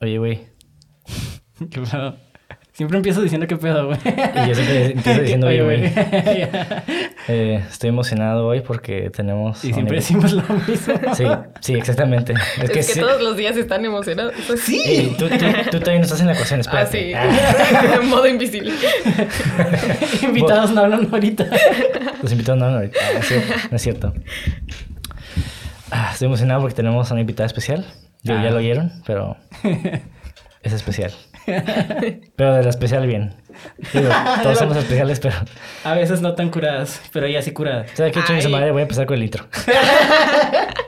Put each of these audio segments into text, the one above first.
Oye, güey. ¿Qué pedo? Siempre empiezo diciendo qué pedo, güey. Y yo siempre empiezo diciendo, oye, güey. Eh, estoy emocionado hoy porque tenemos. Y siempre decimos lo mismo. Sí, sí, exactamente. Es, Es que, que, sí. todos los días están emocionados. Sí. Ey, tú, tú, tú todavía no estás en la ecuación, Ah, espérate. sí. Ah, En modo invisible. Invitados no hablan ahorita. los invitados no hablan ahorita. Ah, no es cierto. No es cierto. Ah, estoy emocionado porque tenemos a una invitada especial. Digo, ya Ah. lo oyeron, pero es especial. Pero de la especial bien. Digo, todos somos especiales, pero... A veces no tan curadas, pero ella sí curada. ¿Sabes qué, chingue su madre? Voy a empezar con el intro.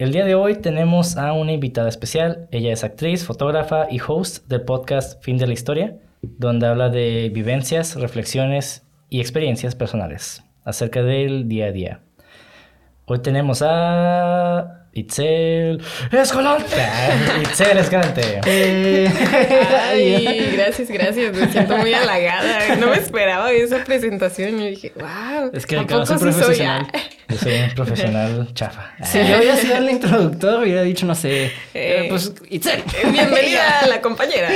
El día de hoy tenemos a una invitada especial. Ella es actriz, fotógrafa y host del podcast Fin de la Historia, donde habla de vivencias, reflexiones y experiencias personales acerca del día a día. Hoy tenemos a Itzel Escalante. Itzel Escalante. Ay, gracias, gracias. Me siento muy halagada. No me esperaba esa presentación. Yo dije, wow. Es que ¿a acabas de poco ser sí soy? profesional. Yo soy un profesional chafa. Si yo hubiera sido el introductor, hubiera dicho, no sé, Eh, eh, pues, Itzel. Bienvenida a la compañera.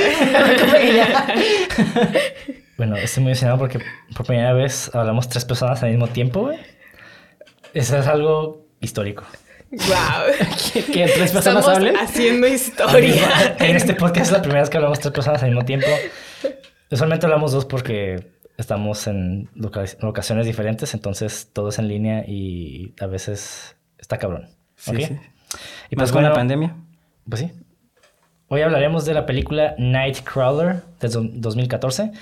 Bueno, estoy muy emocionado porque por primera vez hablamos tres personas al mismo tiempo, güey. Eso es algo histórico. Wow. que tres personas Estamos hablen. haciendo historia. En este podcast es la primera vez que hablamos tres personas al mismo tiempo. Usualmente hablamos dos porque estamos en loca- locaciones diferentes, entonces todo es en línea y a veces está cabrón. Sí, ¿ok? sí. Y Más pues con la pandemia. Pues sí. Hoy hablaremos de la película Nightcrawler de do- 2014,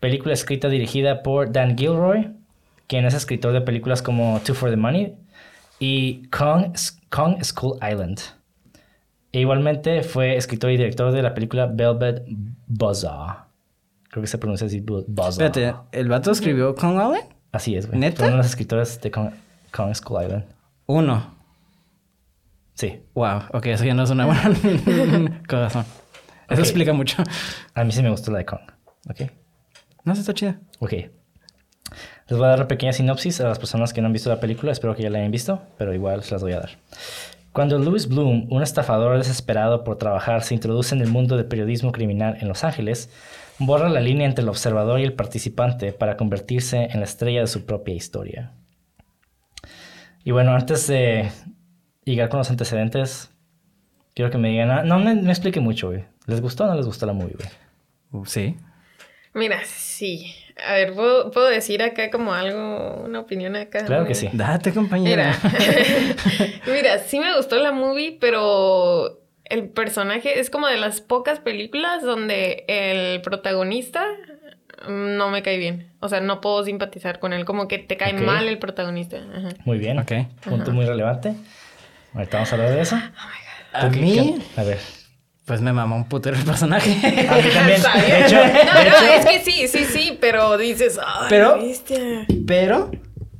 película escrita y dirigida por Dan Gilroy, quien es escritor de películas como Two for the Money y Kong, Kong School Island. E igualmente fue escritor y director de la película Velvet Buzzsaw. Creo que se pronuncia así, Bu- Buzzsaw. Espérate, ¿el vato escribió con Allen? Así es, güey. ¿Neta? Fue uno de los escritores de Kong, Kong School Island. Uno. Sí. Wow, ok, eso ya no es una buena corazón. Eso explica mucho. A mí sí me gustó la de Kong. ¿Ok? No, eso está chida. Ok. Les voy a dar una pequeña sinopsis a las personas que no han visto la película. Espero que ya la hayan visto, pero igual se las voy a dar. Cuando Louis Bloom, un estafador desesperado por trabajar, se introduce en el mundo del periodismo criminal en Los Ángeles, borra la línea entre el observador y el participante para convertirse en la estrella de su propia historia. Y bueno, antes de llegar con los antecedentes, quiero que me digan... ah, No me, me explique mucho, güey. ¿Les gustó o no les gustó la movie, güey? Sí. Mira, sí. A ver, ¿puedo, puedo decir acá como algo, una opinión acá? Claro que sí. Date, compañera. Mira, mira, sí me gustó la movie, pero el personaje es como de las pocas películas donde el protagonista no me cae bien. O sea, no puedo simpatizar con él, como que te cae mal el protagonista. Ajá. Muy bien. Ok. Punto muy relevante. Ahorita vamos a hablar de eso. A ¿Tú qué- mí, qué- A ver. Pues me mamó un putero el personaje. A mí también. De hecho, no, de no, hecho- es que sí, sí, sí, pero dices, ay, Pero- bestia. Pero,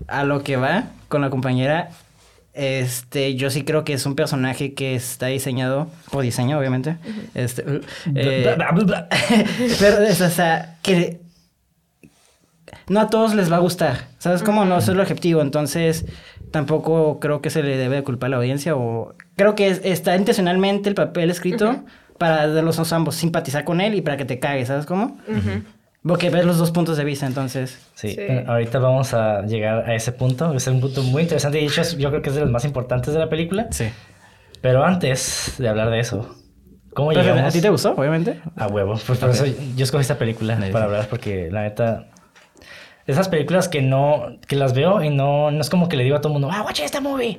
a lo que va con la compañera, este, yo sí creo que es un personaje que está diseñado, por diseño, obviamente. Este, uh, eh, pero es, o sea, que no a todos les va a gustar. ¿Sabes cómo? No, eso es el objetivo. Entonces, tampoco creo que se le debe de culpar a la audiencia o... Creo que es- está intencionalmente el papel escrito para de los dos ambos simpatizar con él y para que te cagues, ¿sabes cómo? Ujú. Porque ves los dos puntos de vista, entonces. Sí, Sí. ahorita vamos a llegar a ese punto. Es un punto muy interesante y de hecho yo creo que es de los más importantes de la película. Sí. Pero antes de hablar de eso, ¿cómo Pero, llegamos? ¿A ti te gustó, obviamente? A huevo. Pues por eso yo escogí esta película para hablar porque la neta... Esas películas que no... Que las veo y no... No es como que le digo a todo el mundo, ah, watch esta movie.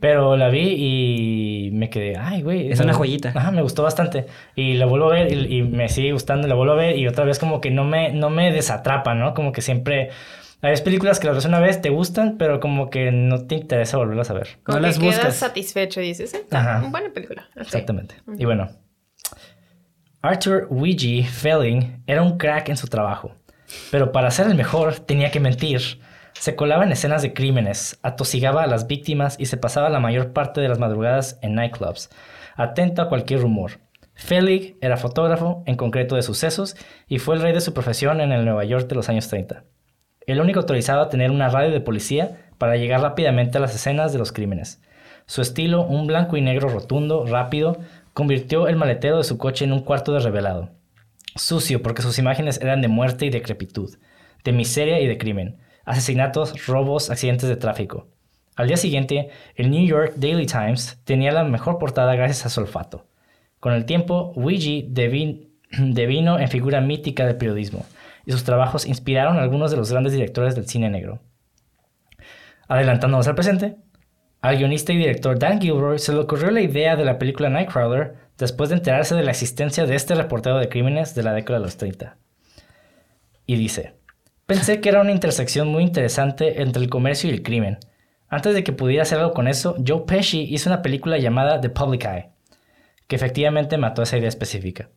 Pero la vi y me quedé, ay, güey. Es una joyita. Ajá, me gustó bastante. Y la vuelvo a ver y, y me sigue gustando, la vuelvo a ver y otra vez como que no me, no me desatrapa, ¿no? Como que siempre... Hay películas que las ves una vez, te gustan, pero como que no te interesa volverlas a ver. Como No que las quedas buscas. satisfecho y dices, eh, Ajá. buena película. Exactamente. Y bueno, Arthur Weegee Felling era un crack en su trabajo, pero para ser el mejor tenía que mentir. Se colaba en escenas de crímenes, atosigaba a las víctimas y se pasaba la mayor parte de las madrugadas en nightclubs, atento a cualquier rumor. Felling era fotógrafo, en concreto de sucesos, y fue el rey de su profesión en el Nueva York de los años 30. El único autorizado a tener una radio de policía para llegar rápidamente a las escenas de los crímenes. Su estilo, un blanco y negro rotundo, rápido, convirtió el maletero de su coche en un cuarto de revelado. Sucio porque sus imágenes eran de muerte y decrepitud, de miseria y de crimen, asesinatos, robos, accidentes de tráfico. Al día siguiente, el New York Daily Times tenía la mejor portada gracias a su olfato. Con el tiempo, devin- devino en figura mítica del periodismo, y sus trabajos inspiraron a algunos de los grandes directores del cine negro. Adelantándonos al presente, al guionista y director Dan Gilroy se le ocurrió la idea de la película Nightcrawler después de enterarse de la existencia de este reportero de crímenes de la década de los 30. Y dice, pensé que era una intersección muy interesante entre el comercio y el crimen. Antes de que pudiera hacer algo con eso, Joe Pesci hizo una película llamada The Public Eye, que efectivamente mató esa idea específica.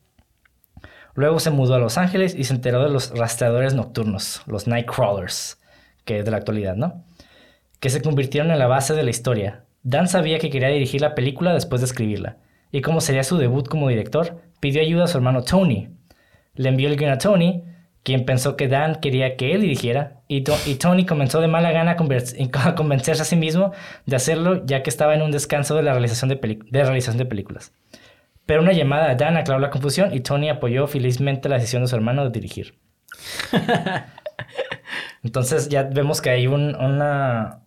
Luego se mudó a Los Ángeles y se enteró de los rastreadores nocturnos, los Nightcrawlers, que es de la actualidad, ¿no? Que se convirtieron en la base de la historia. Dan sabía que quería dirigir la película después de escribirla, y como sería su debut como director, pidió ayuda a su hermano Tony. Le envió el guion a Tony, quien pensó que Dan quería que él dirigiera, y, To- y Tony comenzó de mala gana a, convencerse a sí mismo de hacerlo, ya que estaba en un descanso de la realización de, peli- de realización de películas. Pero una llamada a Dan aclaró la confusión y Tony apoyó felizmente la decisión de su hermano de dirigir. Entonces ya vemos que hay un, una-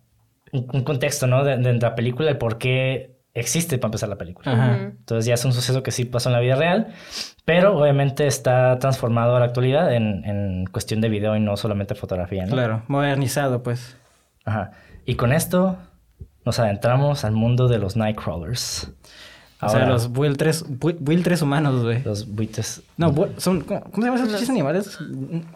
un, un contexto, ¿no? De, de la película, el por qué existe para empezar la película. Ajá. Entonces ya es un suceso que sí pasó en la vida real, pero obviamente está transformado a la actualidad en, en cuestión de video y no solamente fotografía, ¿no? Claro, modernizado, pues. Ajá. Y con esto nos adentramos al mundo de los Nightcrawlers. O sea, los buitres, bu- buitres humanos, güey. los buitres. No, bu- son, ¿cómo cómo se llaman esos pinches animales?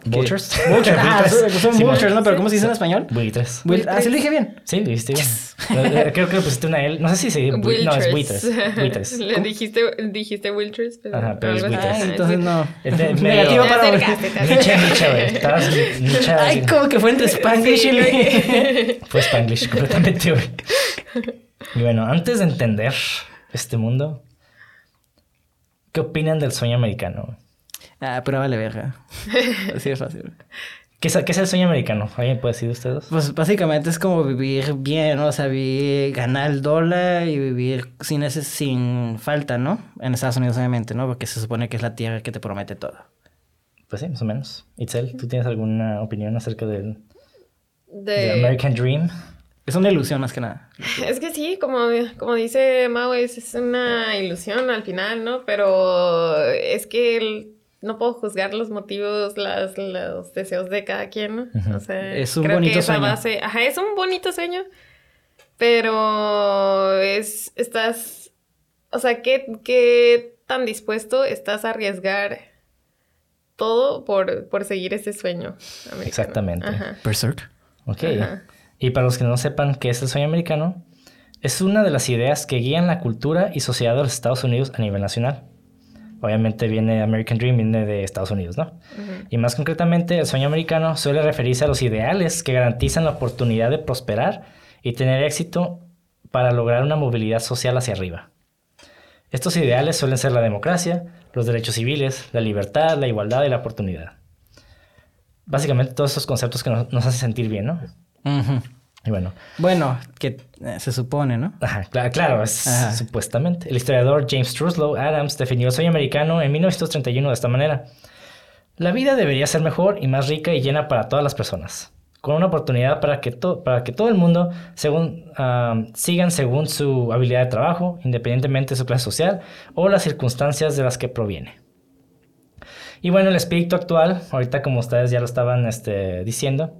Vultures. Vultures. Ah, Buitres. son, Sí, vultures, ¿no? Pero. ¿cómo se dice en español? Buitres. Buit- Ah, sí lo dije bien. Sí, lo viste bien. Eh, Creo que le pusiste una L. No sé si se dice bui- No, es buitres. Buitres. Le dijiste, dijiste Wilters, pero. Ajá, pero es buitres. Ay, entonces no. Negativo para Nietzsche, Nietzsche, güey. Estabas Nietzsche. Ay, así. como que fue entre Spanglish Sí, y... Fue Spanglish completamente, güey. Y bueno, antes de entender este mundo, ¿qué opinan del sueño americano? Ah, pero vale verga. Así de fácil. ¿Qué es, qué es el sueño americano? ¿Alguien puede decir de ustedes? Pues básicamente es como vivir bien, ¿no? O sea, vivir, ganar el dólar y vivir sin ese, sin falta, ¿no? En Estados Unidos, obviamente, ¿no? Porque se supone que es la tierra que te promete todo. Pues sí, más o menos. Itzel, ¿tú tienes alguna opinión acerca del, del De... American Dream? Es una ilusión más que nada. Es que sí, como, como dice Mau, es, es una ilusión al final, ¿no? Pero es que el- no puedo juzgar los motivos, las, los deseos de cada quien, ¿no? O sea, Es un creo bonito que esa sueño. base, ajá, es un bonito sueño, pero es, estás, o sea, ¿qué, qué tan dispuesto estás a arriesgar todo por, por seguir ese sueño americano? Exactamente. Ajá. Berserk. Ok. Ajá. Y para los que no sepan qué es el sueño americano, es una de las ideas que guían la cultura y sociedad de los Estados Unidos a nivel nacional. Obviamente viene American Dream, viene de Estados Unidos, ¿no? Y más concretamente, el sueño americano suele referirse a los ideales que garantizan la oportunidad de prosperar y tener éxito para lograr una movilidad social hacia arriba. Estos ideales suelen ser la democracia, los derechos civiles, la libertad, la igualdad y la oportunidad. Básicamente todos esos conceptos que nos, nos hacen sentir bien, ¿no? Y bueno, Bueno, que eh, se supone, ¿no? Ajá, cla- claro, es Ajá. supuestamente. El historiador James Truslow Adams definió el sueño americano en 1931 de esta manera. La vida debería ser mejor y más rica y llena para todas las personas, con una oportunidad para que, para que todo el mundo según, sigan según su habilidad de trabajo, independientemente de su clase social o las circunstancias de las que proviene. Y bueno, el espíritu actual, ahorita como ustedes ya lo estaban este, diciendo,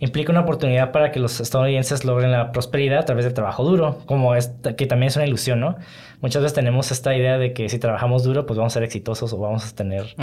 implica una oportunidad para que los estadounidenses logren la prosperidad a través del trabajo duro, como que también es una ilusión, ¿no? Muchas veces tenemos esta idea de que si trabajamos duro, pues vamos a ser exitosos o vamos a tener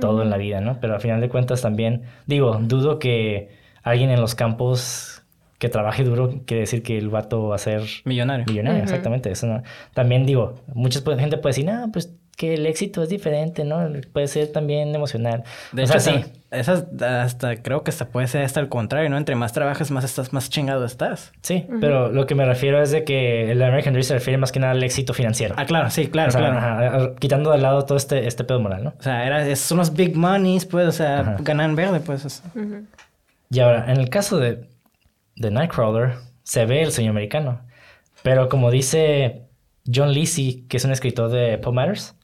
todo en la vida, ¿no? Pero al final de cuentas también, digo, dudo que alguien en los campos que trabaje duro quiere decir que el vato va a ser millonario. Millonario, exactamente. Eso También digo, mucha gente puede decir, no, pues que el éxito es diferente, ¿no? Puede ser también emocional. De hecho, sí. Esas hasta creo que hasta puede ser hasta el contrario, ¿no? Entre más trabajas, más estás, más chingado estás. Sí, pero lo que me refiero es de que el American Dream se refiere más que nada al éxito financiero. Ah, claro, sí, claro, claro. quitando de lado todo este, este pedo moral, ¿no? O sea, era, son los big monies, pues, o sea, ganan verde, pues. Y ahora, en el caso de, de Nightcrawler, se ve el sueño americano. Pero como dice John Lisi, que es un escritor de Pop Matters,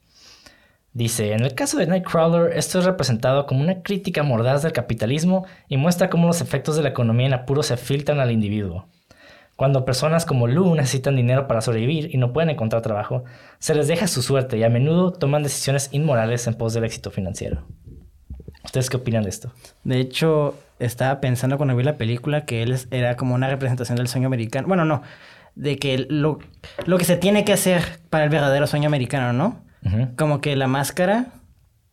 Dice, en el caso de Nightcrawler, esto es representado como una crítica mordaz del capitalismo y muestra cómo los efectos de la economía en apuro se filtran al individuo. Cuando personas como Lou necesitan dinero para sobrevivir y no pueden encontrar trabajo, se les deja su suerte y a menudo toman decisiones inmorales en pos del éxito financiero. ¿Ustedes qué opinan de esto? De hecho, estaba pensando cuando vi la película que él era como una representación del sueño americano. Bueno, no, de que lo, lo que se tiene que hacer para el verdadero sueño americano, ¿no? Como que la máscara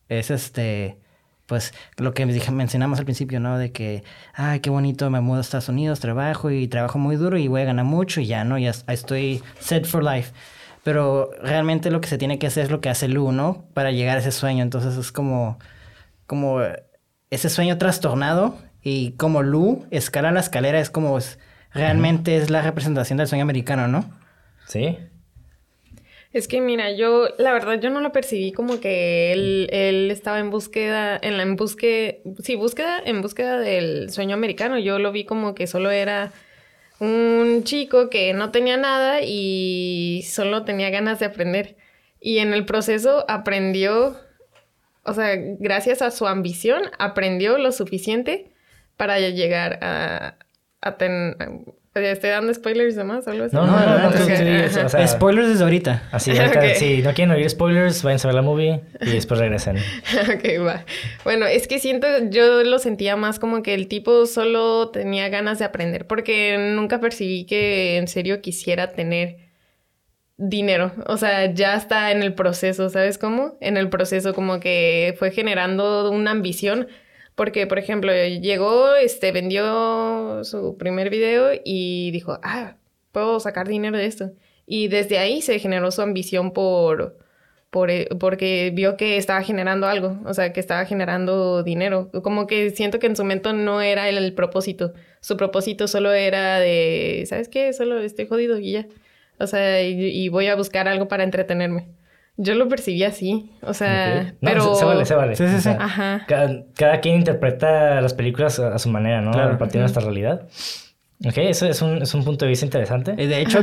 es este, pues lo que mencionamos al principio, ¿no? De que, ay, qué bonito, me mudo a Estados Unidos, trabajo y trabajo muy duro y voy a ganar mucho y ya, ¿no? Ya estoy set for life. Pero realmente lo que se tiene que hacer es lo que hace Lu, ¿no? Para llegar a ese sueño. Entonces es como, como ese sueño trastornado y como Lu escala la escalera es como, realmente es la representación del sueño americano, ¿no? Sí. Es que mira, yo la verdad yo no lo percibí como que él, él estaba en búsqueda, en la en búsqueda, sí, búsqueda, en búsqueda del sueño americano. Yo lo vi como que solo era un chico que no tenía nada y solo tenía ganas de aprender. Y en el proceso aprendió, o sea, gracias a su ambición, aprendió lo suficiente para llegar a, a, tener ¿Estoy dando spoilers de más? ¿Algo así? No, no, no. no, spoilers desde ahorita. Así, ahorita, si no quieren oír spoilers, vayan a ver la movie y después regresen. ok, va. Bueno, es que siento, yo lo sentía más como que el tipo solo tenía ganas de aprender, porque nunca percibí que en serio quisiera tener dinero. O sea, ya está en el proceso, ¿sabes cómo? En el proceso como que fue generando una ambición porque, por ejemplo, llegó, este, vendió su primer video y dijo, ah, puedo sacar dinero de esto. Y desde ahí se generó su ambición por, por, eh, porque vio que estaba generando algo, o sea, que estaba generando dinero. Como que siento que en su momento no era el, propósito. Su propósito solo era de, ¿sabes qué? Solo estoy jodido y ya. O sea, y voy a buscar algo para entretenerme. Yo lo percibí así, o sea, pero... Se, vale, se vale. Sí, sí, sí. Ajá. Cada, quien interpreta las películas a, su manera, ¿no? Claro. Partiendo de nuestra realidad. Ok, eso es un, es un punto de vista interesante. De hecho,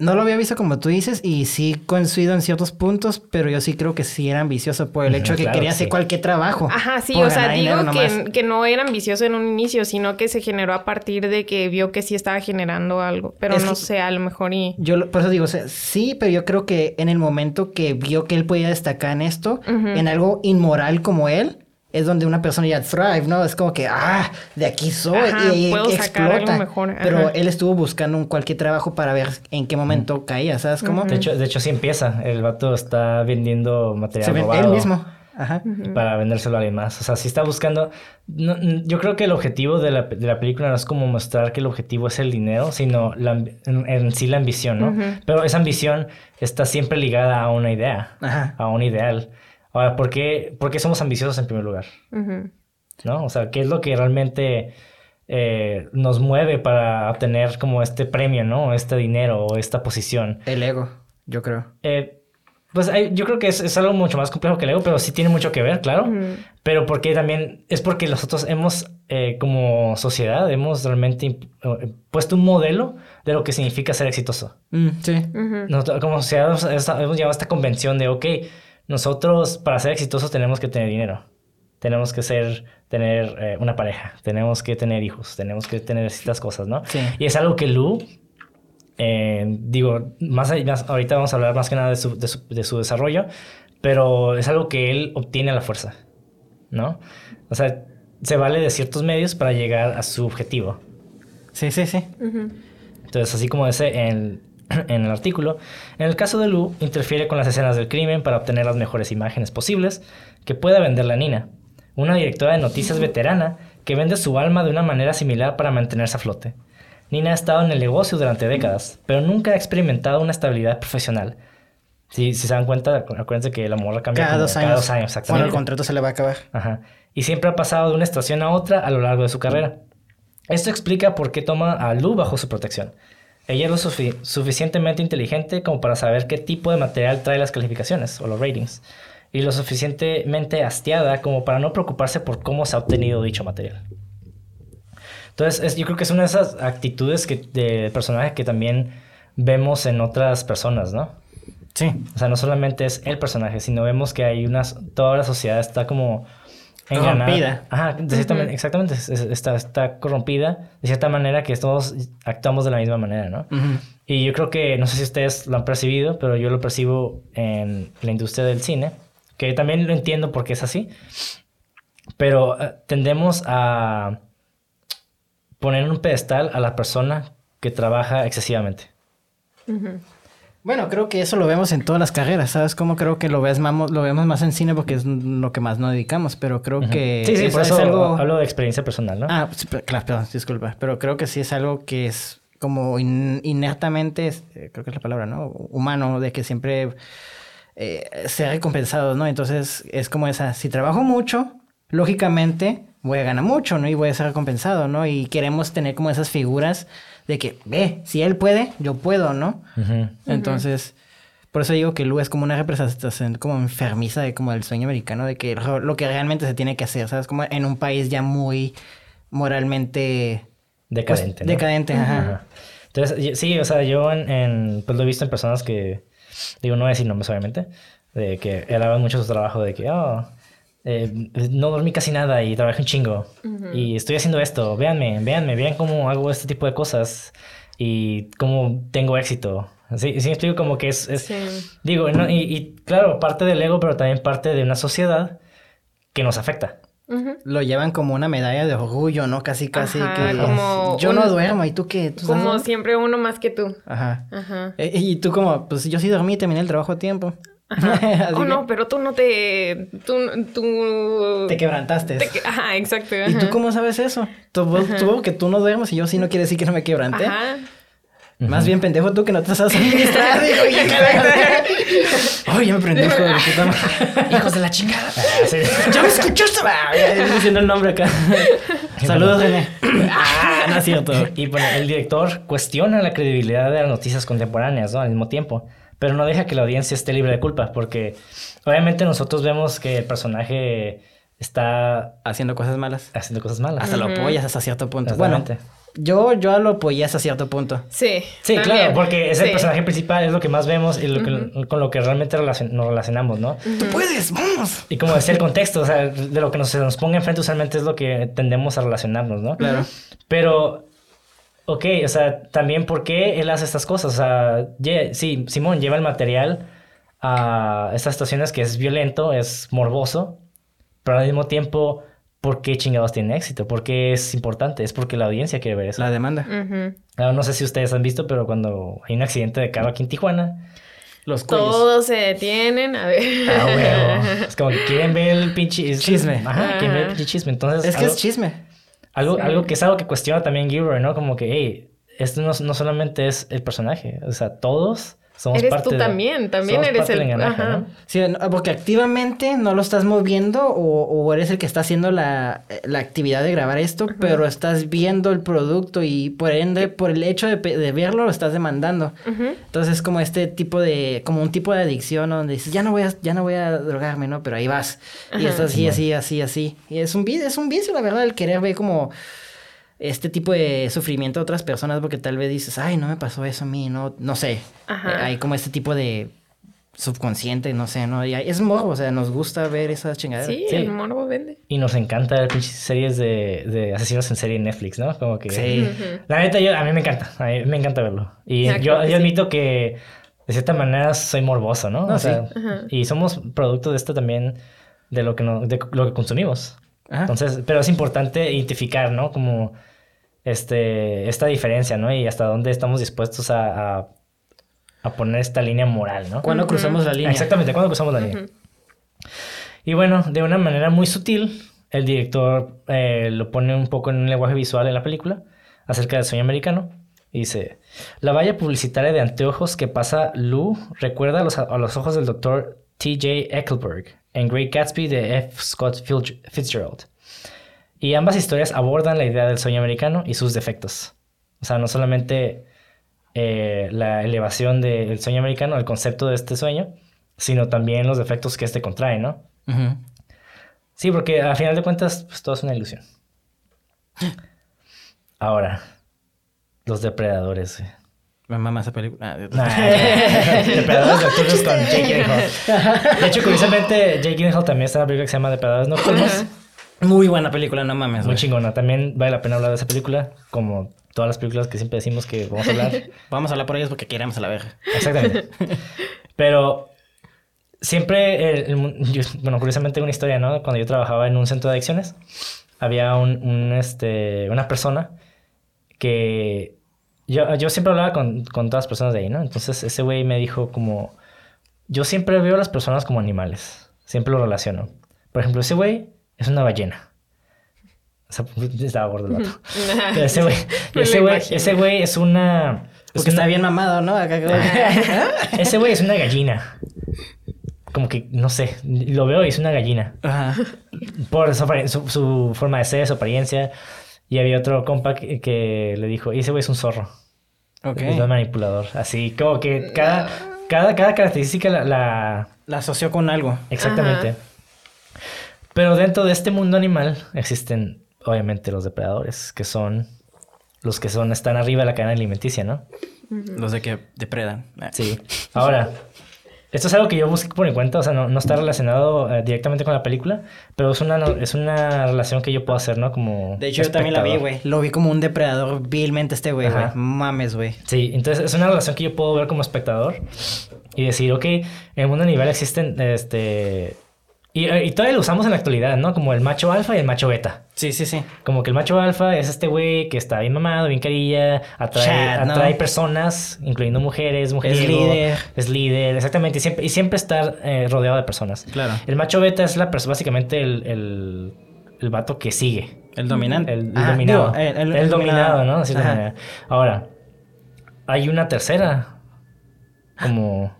no lo había visto como tú dices y sí coincido en ciertos puntos, pero yo sí creo que sí era ambicioso por el hecho de que quería hacer cualquier trabajo. Ajá, sí, o sea, digo que, que, no era ambicioso en un inicio, sino que se generó a partir de que vio que sí estaba generando algo, pero no sé, a lo mejor y... Yo por eso digo, o sea, sí, pero yo creo que en el momento que vio que él podía destacar en esto, en algo inmoral como él, es donde una persona ya thrive, ¿no? Es como que, ah, de aquí soy y, explota. Mejor. Pero él estuvo buscando un cualquier trabajo para ver en qué momento caía, ¿sabes cómo? De hecho, de hecho sí empieza. El vato está vendiendo material Se robado. Él mismo. Ajá. Para vendérselo a alguien más. O sea, si está buscando... yo creo que el objetivo de la, de la, película no es como mostrar que el objetivo es el dinero, sino en, sí la ambición, ¿no? Pero esa ambición está siempre ligada a una idea, Ajá. a un ideal. Ahora, ¿por qué, somos ambiciosos en primer lugar? ¿No? O sea, ¿qué es lo que realmente eh, nos mueve para obtener como este premio, ¿no? Este dinero o esta posición. El ego, yo creo. Eh, pues yo creo que es, algo mucho más complejo que el ego, pero sí tiene mucho que ver, claro. Pero porque también es porque nosotros hemos, eh, como sociedad, hemos realmente puesto un modelo de lo que significa ser exitoso. Mm, sí. como sociedad hemos, hemos, llevado esta convención de, ok, nosotros para ser exitosos tenemos que tener dinero. tenemos que ser, tener eh, una pareja, tenemos que tener hijos, tenemos que tener ciertas cosas, ¿no? Sí. Y es algo que Lu, eh, digo, más, más- ahorita vamos a hablar más que nada de su, de su- de su desarrollo, pero es algo que él obtiene a la fuerza, ¿no? O sea, se vale de ciertos medios para llegar a su objetivo. Sí, sí, sí. Entonces, así como dice en, en el artículo, en el caso de Lu, interfiere con las escenas del crimen para obtener las mejores imágenes posibles que pueda vender la Nina, una directora de noticias veterana que vende su alma de una manera similar para mantenerse a flote. Nina ha estado en el negocio durante décadas, pero nunca ha experimentado una estabilidad profesional. Si, si se dan cuenta, acuérdense que la morra cambia Cada como dos años. cada dos años, Bueno, exactamente. el contrato se le va a acabar. Ajá. Y siempre ha pasado de una estación a otra a lo largo de su carrera. Esto explica por qué toma a Lu bajo su protección. Ella es lo sufi- suficientemente inteligente como para saber qué tipo de material trae las calificaciones o los ratings. Y lo suficientemente hastiada como para no preocuparse por cómo se ha obtenido dicho material. Entonces, es- yo creo que es una de esas actitudes que, de personaje que también vemos en otras personas, ¿no? Sí. O sea, no solamente es el personaje, sino vemos que hay unas... Toda la sociedad está como... Corrompida. Ajá, de cierta man- exactamente. es- es- Está, está corrompida de cierta manera que todos actuamos de la misma manera, ¿no? Y yo creo que, no sé si ustedes lo han percibido, pero yo lo percibo en la industria del cine, que también lo entiendo porque es así, pero eh, tendemos a poner en un pedestal a la persona que trabaja excesivamente. Bueno, creo que eso lo vemos en todas las carreras, ¿sabes? Como creo que lo, ves mamo- lo vemos más en cine porque es lo que más nos dedicamos, pero creo que... sí, sí, es- por es eso algo... hablo de experiencia personal, ¿no? Ah, sí, pero- claro, perdón, disculpa. Pero creo que sí es algo que es como in- inertamente, es- eh, creo que es la palabra, ¿no? Humano, de que siempre eh, sea recompensado, ¿no? Entonces es como esa, si trabajo mucho, lógicamente voy a ganar mucho, ¿no? Y voy a ser recompensado, ¿no? Y queremos tener como esas figuras de que, ve, si él puede, yo puedo, ¿no? Entonces, por eso digo que Lu es como una representación como enfermiza de como del sueño americano, de que lo que realmente se tiene que hacer, ¿sabes? Como en un país ya muy moralmente... pues, Decadente, ¿no? Decadente, ajá. Ajá. Entonces, yo- sí, o sea, yo en, en- pues lo he visto en personas que, digo, no voy a decir nombres obviamente, de que alaban mucho su trabajo, de que, oh, eh, no dormí casi nada y trabajé un chingo. Y estoy haciendo esto, véanme, véanme, vean cómo hago este tipo de cosas y cómo tengo éxito. Sí, sí me explico como que es, es- Sí. digo, no, y, y claro, parte del ego, pero también parte de una sociedad que nos afecta. Lo llevan como una medalla de orgullo, ¿no? Casi, casi Ajá, que... como yo un- no duermo, ¿y tú qué? ¿Tú Como siempre uno más que tú. Ajá. Ajá. Eh, Y tú como, pues yo sí dormí y terminé el trabajo a tiempo. Oh, no, pero tú no te... Tú... tú... Te quebrantaste. te que- Ajá, exacto. ¿Y tú cómo sabes eso? Tú, tú que tú no duermes y yo sí no quiere decir que no me quebranté. Ajá. Más bien pendejo tú que no te sabes administrar. Ay, ya me prendí, hijo de puta madre. Hijos de la chingada. Ah, sí. Ya me escuchaste. Ah, diciendo el nombre acá. Saludos, René. Ah, no es cierto. Y bueno, el director cuestiona la credibilidad de las noticias contemporáneas, ¿no? Al mismo tiempo. Pero no deja que la audiencia esté libre de culpa, porque obviamente nosotros vemos que el personaje está Haciendo cosas malas. haciendo cosas malas. Hasta lo apoyas hasta cierto punto. Bueno, yo, yo lo apoyé hasta cierto punto. Sí. Sí, también. claro, porque es el personaje principal, es lo que más vemos y lo que- con lo que realmente relacion- nos relacionamos, ¿no? ¡Tú puedes! ¡Vamos! Y como decía el contexto, o sea, de lo que nos, se nos ponga enfrente usualmente es lo que tendemos a relacionarnos, ¿no? Claro. Pero, ok, o sea, también por qué él hace estas cosas. O sea, ye- sí, Simón lleva el material a estas situaciones que es violento, es morboso, pero al mismo tiempo, ¿por qué chingados tiene éxito? ¿Por qué es importante? Es porque la audiencia quiere ver eso. La demanda. Ujú. Ahora, no sé si ustedes han visto, pero cuando hay un accidente de carro aquí en Tijuana, Los cuellos. Todos se detienen a ver. ah, huevo, es como que quieren ver el pinche Chisme. Ajá, quieren ver el Ajá. pinche chisme. Entonces, Es que algo- es chisme. Algo, Sí. algo que es algo que cuestiona también Gilroy, ¿no? Como que, hey, esto no, no solamente es el personaje, o sea, todos somos Eres parte tú de- también, también eres el- engranaje, ajá. ¿no? Sí, no, porque activamente no lo estás moviendo o, o eres el que está haciendo la, la actividad de grabar esto, pero estás viendo el producto y por ende, por el hecho de, de verlo, lo estás demandando. Ujú. Entonces es como este tipo de, como un tipo de adicción ¿no? donde dices, ya no voy a, ya no voy a drogarme, ¿no? Pero ahí vas. Y Ajá. estás así, así, así, así. Y es un vicio, es un vicio, la verdad, el querer ver como este tipo de sufrimiento a otras personas porque tal vez dices, ay, no me pasó eso a mí, no, no sé. Ajá. Eh, hay como este tipo de subconsciente, no sé, ¿no? Y es morbo, o sea, nos gusta ver esas chingaderas. Sí, Sí. el morbo vende. Y nos encanta ver pinches series de, de asesinos en serie en Netflix, ¿no? Como que... Sí. La neta, yo, a mí me encanta. A mí me encanta verlo. Y yo, sí. admito que de cierta manera soy morboso, ¿no? No, o sea, sí. Y somos producto de esto también, de lo que, no, de lo que consumimos. Ajá. Entonces, pero es importante identificar, ¿no? Como este, esta diferencia, ¿no? Y hasta dónde estamos dispuestos a, a, a poner esta línea moral, ¿no? Cuando cruzamos la línea. Exactamente, cuando cruzamos la línea. Y bueno, de una manera muy sutil, el director eh, lo pone un poco en un lenguaje visual en la película acerca del sueño americano. Y dice, la valla publicitaria de anteojos que pasa Lou recuerda a los, a los ojos del doctor T.J. Ecclesburg en Great Gatsby de F. Scott Fitzgerald. Y ambas historias abordan la idea del sueño americano y sus defectos. O sea, no solamente eh, la elevación del sueño americano, el concepto de este sueño, sino también los defectos que este contrae, ¿no? Sí, porque al final de cuentas, pues todo es una ilusión. Ahora, los depredadores. güey. Me mama esa película. Ah, Nah, depredadores nocturnos con Jake Gyllenhaal. De hecho, curiosamente, Jake Gyllenhaal también está en una película que se llama Depredadores Nocturnos. Muy buena película, no mames. Muy güey. chingona. También vale la pena hablar de esa película, como todas las películas que siempre decimos que vamos a hablar. Vamos a hablar por ellos porque queremos a la verga. Exactamente. Pero siempre, el- el mu- yo- bueno, curiosamente una historia, ¿no? Cuando yo trabajaba en un centro de adicciones, había un, un, este, una persona que yo, yo siempre hablaba con, con todas las personas de ahí, ¿no? Entonces ese güey me dijo como, yo siempre veo a las personas como animales, siempre lo relaciono. Por ejemplo, ese güey es una ballena. O sea, estaba gordo el vato. Pero ese güey, Me lo ese güey, imagino. ese güey es una... es Porque una- está bien mamado, ¿no? Acá, ese güey es una gallina. Como que, no sé, lo veo y es una gallina. Ajá. Por su, su- su forma de ser, su apariencia. Y había otro compa que, que le dijo, y ese güey es un zorro. Ok. Es un manipulador. Así, como que cada, cada, cada característica la... la- La asoció con algo. Exactamente. Pero dentro de este mundo animal existen, obviamente, los depredadores, que son los que son, están arriba de la cadena alimenticia, ¿no? Los de que depredan. Ah. Sí. Ahora, esto es algo que yo busqué por mi cuenta, o sea, no, no está relacionado eh, directamente con la película, pero es una, no- es una relación que yo puedo hacer, ¿no? Como. De hecho, yo también la vi, espectador. güey. Lo vi como un depredador vilmente este güey, güey. Mames, güey. Sí, entonces es una relación que yo puedo ver como espectador y decir, ok, en el mundo animal existen, este. Y, y todavía lo usamos en la actualidad, ¿no? Como el macho alfa y el macho beta. Sí, sí, sí. Como que el macho alfa es este güey que está bien mamado, bien carilla, atrae, Chat, ¿no? atrae personas, incluyendo mujeres, mujeres. líder. Es líder, exactamente. Y siempre, y siempre estar eh, rodeado de personas. Claro. El macho beta es la pers- básicamente el, el, el vato que sigue. El dominante. El, el Ah, dominado. digo, el, dominado, ¿no? De cierta Ajá. manera. Ahora, hay una tercera, como,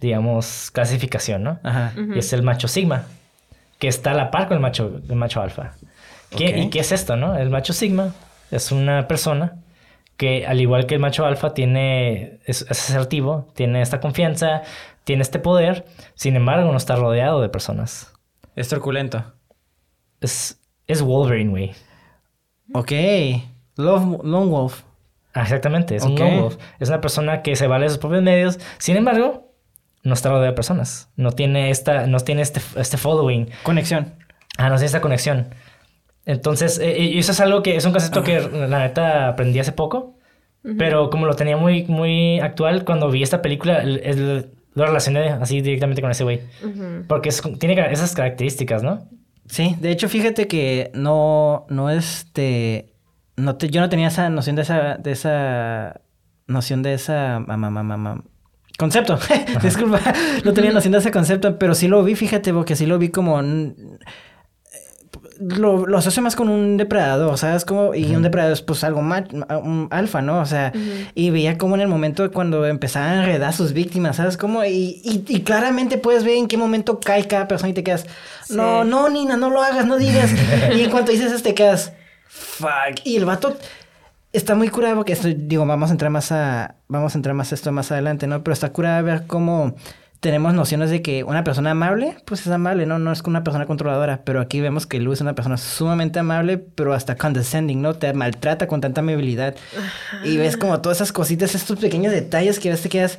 digamos, clasificación, ¿no? Ajá. Y es el macho sigma, que está a la par con el macho, el macho alfa. ¿Qué- Ok. ¿Y qué es esto, no? El macho sigma es una persona que, al igual que el macho alfa, tiene, es, es asertivo, tiene esta confianza, tiene este poder, sin embargo, no está rodeado de personas. Es truculento. Es, es Wolverine, güey. Ok. Love, Lone Wolf. Ah, exactamente, es Ok. un lone wolf. Es una persona que se vale de sus propios medios, sin embargo, no está rodeado de personas. No tiene, esta, no tiene este, este following. Conexión. Ah, no tiene esta conexión. Entonces, eh, y eso es algo que es un concepto que la neta aprendí hace poco, pero como lo tenía muy, muy actual, cuando vi esta película, el- el- lo relacioné así directamente con ese güey. Ujú. Porque es- tiene esas características, ¿no? Sí, de hecho, fíjate que no, no este, no te, yo no tenía esa noción de esa, de esa, noción de esa, mamá, mamá, mamá, concepto. Disculpa, no tenía noción de ese concepto, pero sí lo vi, fíjate, porque sí lo vi como, lo, lo asocio más con un depredador, ¿sabes? Como, y un depredador es pues algo más, un alfa, ¿no? O sea, y veía como en el momento cuando empezaban a enredar a sus víctimas, ¿sabes? Como, y, y, y claramente puedes ver en qué momento cae cada persona y te quedas, no, Sí. no, Nina, no lo hagas, no digas. y en cuanto dices eso te quedas, fuck. Y el vato está muy curado porque esto, digo, vamos a entrar más a, vamos a entrar más a esto más adelante, ¿no? Pero está curado ver cómo tenemos nociones de que una persona amable, pues es amable, ¿no? No es una persona controladora. Pero aquí vemos que Lu es una persona sumamente amable, pero hasta condescending, ¿no? Te maltrata con tanta amabilidad. Y ves como todas esas cositas, estos pequeños detalles que ves te quedas,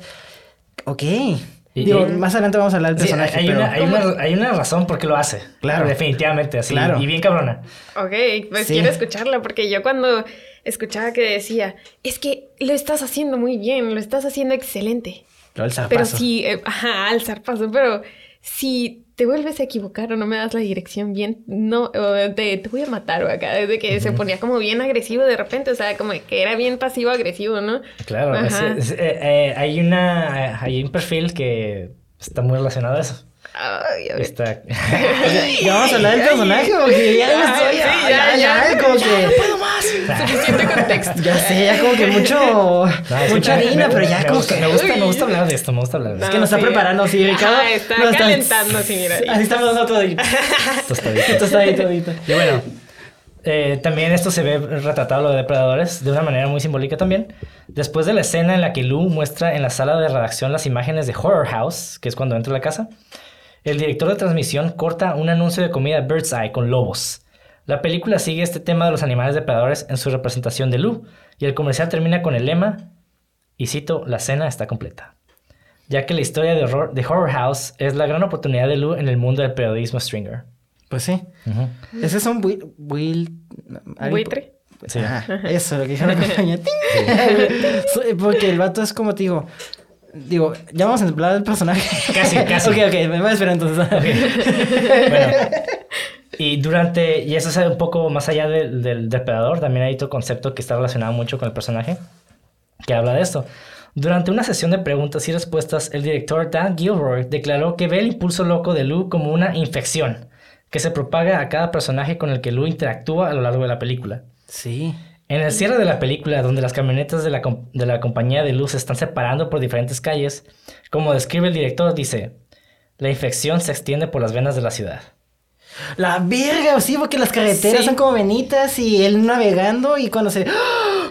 ok. Y- Digo, y- más adelante vamos a hablar del Sí, personaje, hay, pero... una, hay, una, hay una razón por qué lo hace. Claro. Definitivamente, así. Claro. Y bien cabrona. Ok, pues Sí. quiero escucharla porque yo cuando escuchaba que decía, es que lo estás haciendo muy bien, lo estás haciendo excelente. Pero el Pero zarpazo. si, eh, ajá, al zarpazo, pero si te vuelves a equivocar o no me das la dirección bien, no, te, te voy a matar o acá, desde que se ponía como bien agresivo de repente, o sea, como que era bien pasivo-agresivo, ¿no? Claro. es- Ajá. es- eh, eh, hay, una, hay un perfil que está muy relacionado a eso. Ay, a ver. Está... Ya vamos a hablar del personaje porque ya no Ay, estoy... ya, ya, ya, ya. como que... Suficiente contexto. Ya sé, ya como que mucho... No, es mucha harina, pero ya me como gusta, que... Me gusta, me gusta hablar de esto, me gusta hablar de Es esto. que nos está sí. preparando, sí, Ricardo. Ajá, está Nos calentando, sí, mira. Así estamos nosotros. Tostadito. Tostadito, tostadito. Y bueno, eh, también esto se ve retratado lo de depredadores de una manera muy simbólica también. Después de la escena en la que Lou muestra en la sala de redacción las imágenes de Horror House, que es cuando entra a la casa, el director de transmisión corta un anuncio de comida Bird's Eye con lobos. La película sigue este tema de los animales depredadores en su representación de Lou, y el comercial termina con el lema, y cito, la cena está completa. Ya que la historia de Horror, de Horror House es la gran oportunidad de Lou en el mundo del periodismo stringer. Pues sí. Ese es un buil... buil algo- Buitre. Sí. Eso, lo que dijeron la compañía. Porque el vato es como te digo. Digo, ya vamos a hablar del personaje. Casi, casi. ok, ok, me voy a esperar entonces. Bueno, y durante, y eso es un poco más allá del, del depredador, también hay otro concepto que está relacionado mucho con el personaje, que habla de esto. Durante una sesión de preguntas y respuestas, el director Dan Gilroy declaró que ve el impulso loco de Lou como una infección, que se propaga a cada personaje con el que Lou interactúa a lo largo de la película. Sí. En el cierre de la película, donde las camionetas de la, de la compañía de luz se están separando por diferentes calles, como describe el director, dice, la infección se extiende por las venas de la ciudad. La verga, sí, porque las carreteras Sí. son como venitas y él navegando y cuando se.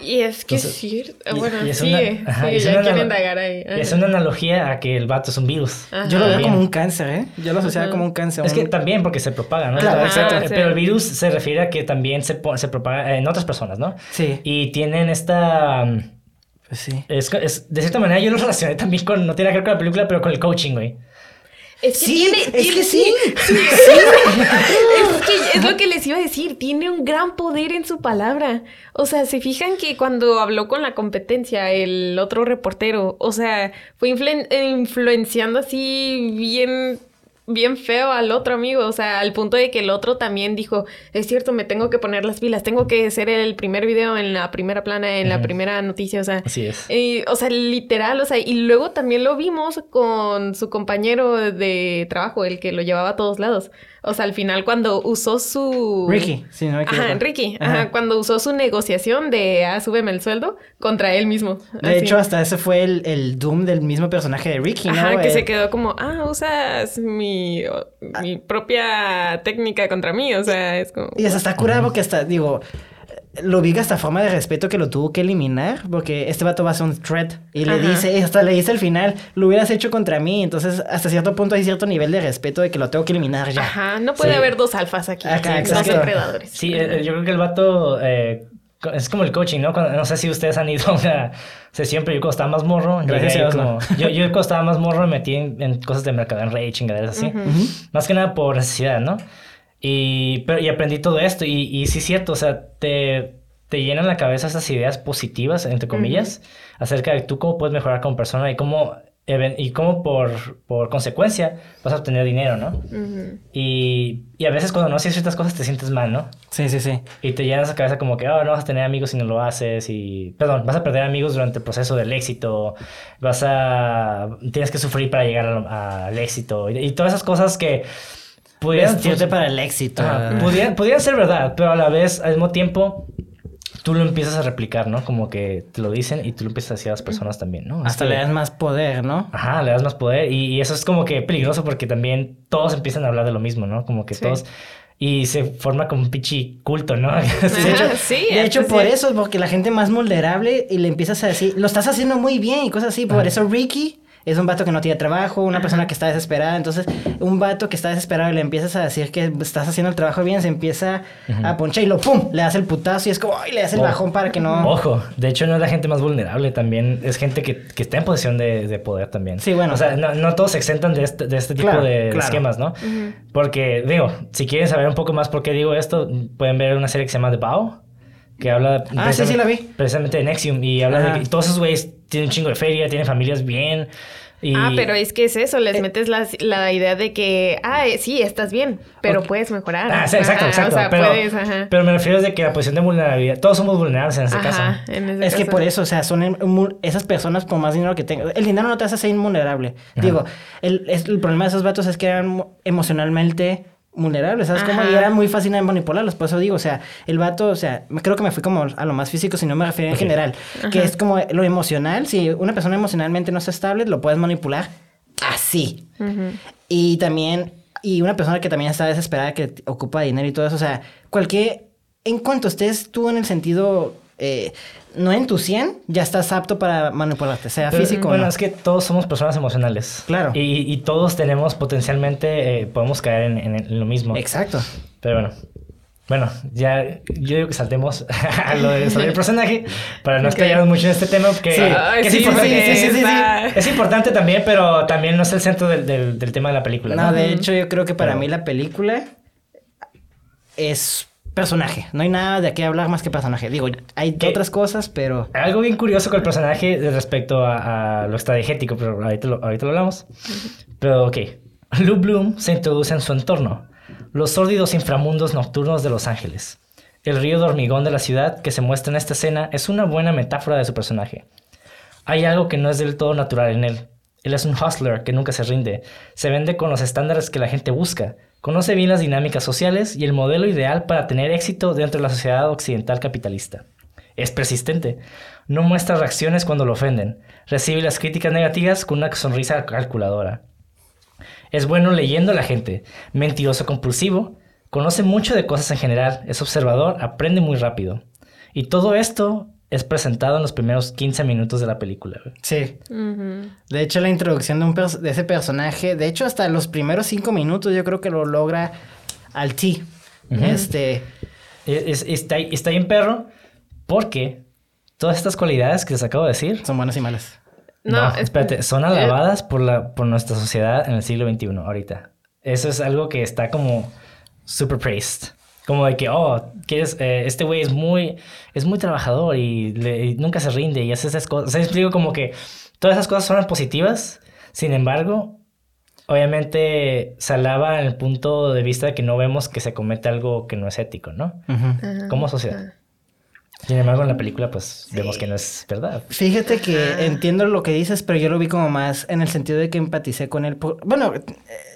Y es que Entonces, es cierto. Bueno, y es sí, una- ajá, sí, y es ya una quiero analo- indagar ahí. Y es una analogía a que el vato es un virus. Ajá. Yo lo veo También. como un cáncer, ¿eh? Yo lo asociaba Ajá. como un cáncer. Es que también porque se propaga, ¿no? Claro, Pero- exacto. sí. Pero el virus se refiere a que también se, se propaga en otras personas, ¿no? Sí. Y tienen esta... um, Pues sí. es- es- de cierta manera yo lo relacioné también con... No tiene que ver con la película, pero con el coaching, güey. Es que Sí, tiene, es tiene- que sí. Es que es lo que les iba a decir, tiene un gran poder en su palabra. O sea, se fijan que cuando habló con la competencia, el otro reportero, o sea, fue influen- eh, influenciando así bien bien feo al otro amigo, o sea, al punto de que el otro también dijo, es cierto, me tengo que poner las pilas, tengo que ser el primer video en la primera plana, en la primera noticia, o sea, Así es. y, o sea, literal, o sea, y luego también lo vimos con su compañero de trabajo, el que lo llevaba a todos lados. O sea, al final cuando usó su... Ricky, sí, no me equivoco. Ajá, Ricky. Ajá, Ajá. cuando usó su negociación de, ah, súbeme el sueldo contra él mismo. De Así. hecho, hasta ese fue el, el doom del mismo personaje de Ricky, ¿no? Ajá, que Eh, se quedó como, ah, usas mi, o- mi propia técnica contra mí, o sea, es como... Y hasta está curado porque hasta, digo, lo vi que hasta forma de respeto que lo tuvo que eliminar, porque este vato va a ser un threat. Y le Ajá. dice, hasta le dice al final, lo hubieras hecho contra mí. Entonces, hasta cierto punto hay cierto nivel de respeto de que lo tengo que eliminar ya. Ajá, no puede Sí. haber dos alfas aquí, Acá, dos depredadores. Sí, eh, yo creo que el vato eh, es como el coaching, ¿no? Cuando- no sé si ustedes han ido a una sesión, pero yo cuando estaba más morro, Gracias a Dios, como- yo, yo cuando estaba más morro me metí en, en cosas de mercado, en Rage, chingaderas así. Ujú. Más que nada por necesidad, ¿no? Y, pero, y aprendí todo esto. Y, y sí es cierto, o sea, te, te llenan la cabeza esas ideas positivas, entre comillas, acerca de tú cómo puedes mejorar como persona y cómo, y cómo por, por consecuencia vas a obtener dinero, ¿no? Y, y a veces cuando no haces ciertas cosas te sientes mal, ¿no? Sí, sí, sí. Y te llenas la cabeza como que, oh, no vas a tener amigos si no lo haces. Y, perdón, vas a perder amigos durante el proceso del éxito. Vas a, tienes que sufrir para llegar al, al éxito. Y, y todas esas cosas que pudieran, Vestirte para el éxito. Ajá, pudieran, pudieran ser verdad, pero a la vez, al mismo tiempo, tú lo empiezas a replicar, ¿no? Como que te lo dicen y tú lo empiezas a decir a las personas también, ¿no? Es Hasta que- le das más poder, ¿no? Ajá, le das más poder y, y eso es como que peligroso porque también todos empiezan a hablar de lo mismo, ¿no? Como que Sí. todos... Y se forma como un pichi culto, ¿no? Ajá, De hecho, sí, de hecho por eso, porque la gente más vulnerable y le empiezas a decir, lo estás haciendo muy bien y cosas así. Por Ajá. eso Ricky es un vato que no tiene trabajo, una persona que está desesperada. Entonces, un vato que está desesperado y le empiezas a decir que estás haciendo el trabajo bien, se empieza a ponchar y lo pum, le das el putazo y es como, ay, le das el Ojo. bajón para que no. Ojo, de hecho no es la gente más vulnerable, también es gente que, que está en posición de, de poder también. Sí, bueno. O sea, no, no todos se exentan de este, de este tipo Claro, de claro. esquemas, ¿no? Porque, digo, si quieren saber un poco más por qué digo esto, pueden ver una serie que se llama The Bow, que habla... Ah, sí, sí, la vi. Precisamente de Nexium, y habla Ajá. de que todos esos güeyes tienen un chingo de feria, tienen familias bien, y... Ah, pero es que es eso, les Eh, metes la, la idea de que, ah, eh, sí, estás bien, pero puedes mejorar. Ah, sí, exacto, Ajá, exacto. O sea, pero, puedes, ajá. pero me refiero de que la posición de vulnerabilidad, todos somos vulnerables en ese Ajá, caso. en ese Es que por eso, o sea, son esas personas con más dinero que tengan. El dinero no te hace ser invulnerable. Digo, el, es- el problema de esos vatos es que eran emocionalmente vulnerables, ¿sabes cómo? Ajá. Y era muy fácil de manipularlos. Por eso digo, o sea, el vato, o sea, me- creo que me fui como a lo más físico, si no me refiero en general. Que es como lo emocional. Si una persona emocionalmente no está estable, lo puedes manipular así. Y también, y una persona que también está desesperada, que ocupa dinero y todo eso, o sea, cualquier, en cuanto estés tú en el sentido, eh, no en tu 100, ya estás apto para manipularte, sea Pero, físico o Bueno, no. es que todos somos personas emocionales. Claro. Y, y todos tenemos potencialmente, eh, podemos caer en, en- en lo mismo. Exacto. Pero bueno. Bueno, ya yo digo que saltemos a lo de el personaje para no estallarnos mucho en este tema. Que, Sí. Ay, que es, sí, importante, sí, es también, pero también no es el centro del, del- del tema de la película. No, ¿no? de hecho, yo creo que para Pero- mí la película es personaje. No hay nada de qué hablar más que personaje. Digo, hay ¿Qué? otras cosas, pero... Algo bien curioso con el personaje respecto a, a lo estratégético, pero ahorita lo, ahorita lo hablamos. Pero ok. Lou Bloom se introduce en su entorno, los sórdidos inframundos nocturnos de Los Ángeles. El río de hormigón de la ciudad que se muestra en esta escena es una buena metáfora de su personaje. Hay algo que no es del todo natural en él. Él es un hustler que nunca se rinde, se vende con los estándares que la gente busca, conoce bien las dinámicas sociales y el modelo ideal para tener éxito dentro de la sociedad occidental capitalista. Es persistente, no muestra reacciones cuando lo ofenden, recibe las críticas negativas con una sonrisa calculadora. Es bueno leyendo a la gente, mentiroso compulsivo, conoce mucho de cosas en general, es observador, aprende muy rápido. Y todo esto es presentado en los primeros 15 minutos de la película. güey. Sí. De hecho, la introducción de, un de ese personaje, de hecho, hasta los primeros cinco minutos yo creo que lo logra al T. Este... Es- es- está, está bien perro porque todas estas cualidades que les acabo de decir Son buenas y malas. No, No, es- espérate, son alabadas por, la, por nuestra sociedad en el siglo XXI, ahorita. Eso es algo que está como super praised. Como de que, oh, quieres, eh, este güey es muy, es muy trabajador y, le- y nunca se rinde y hace esas cosas. O sea, explico como que todas esas cosas son positivas, sin embargo, obviamente se alaba en el punto de vista de que no vemos que se comete algo que no es ético, ¿no? Como sociedad. Sin embargo, en la película, pues vemos que no es verdad. Fíjate que Ah. entiendo lo que dices, pero yo lo vi como más en el sentido de que empaticé con él. por- Bueno, eh,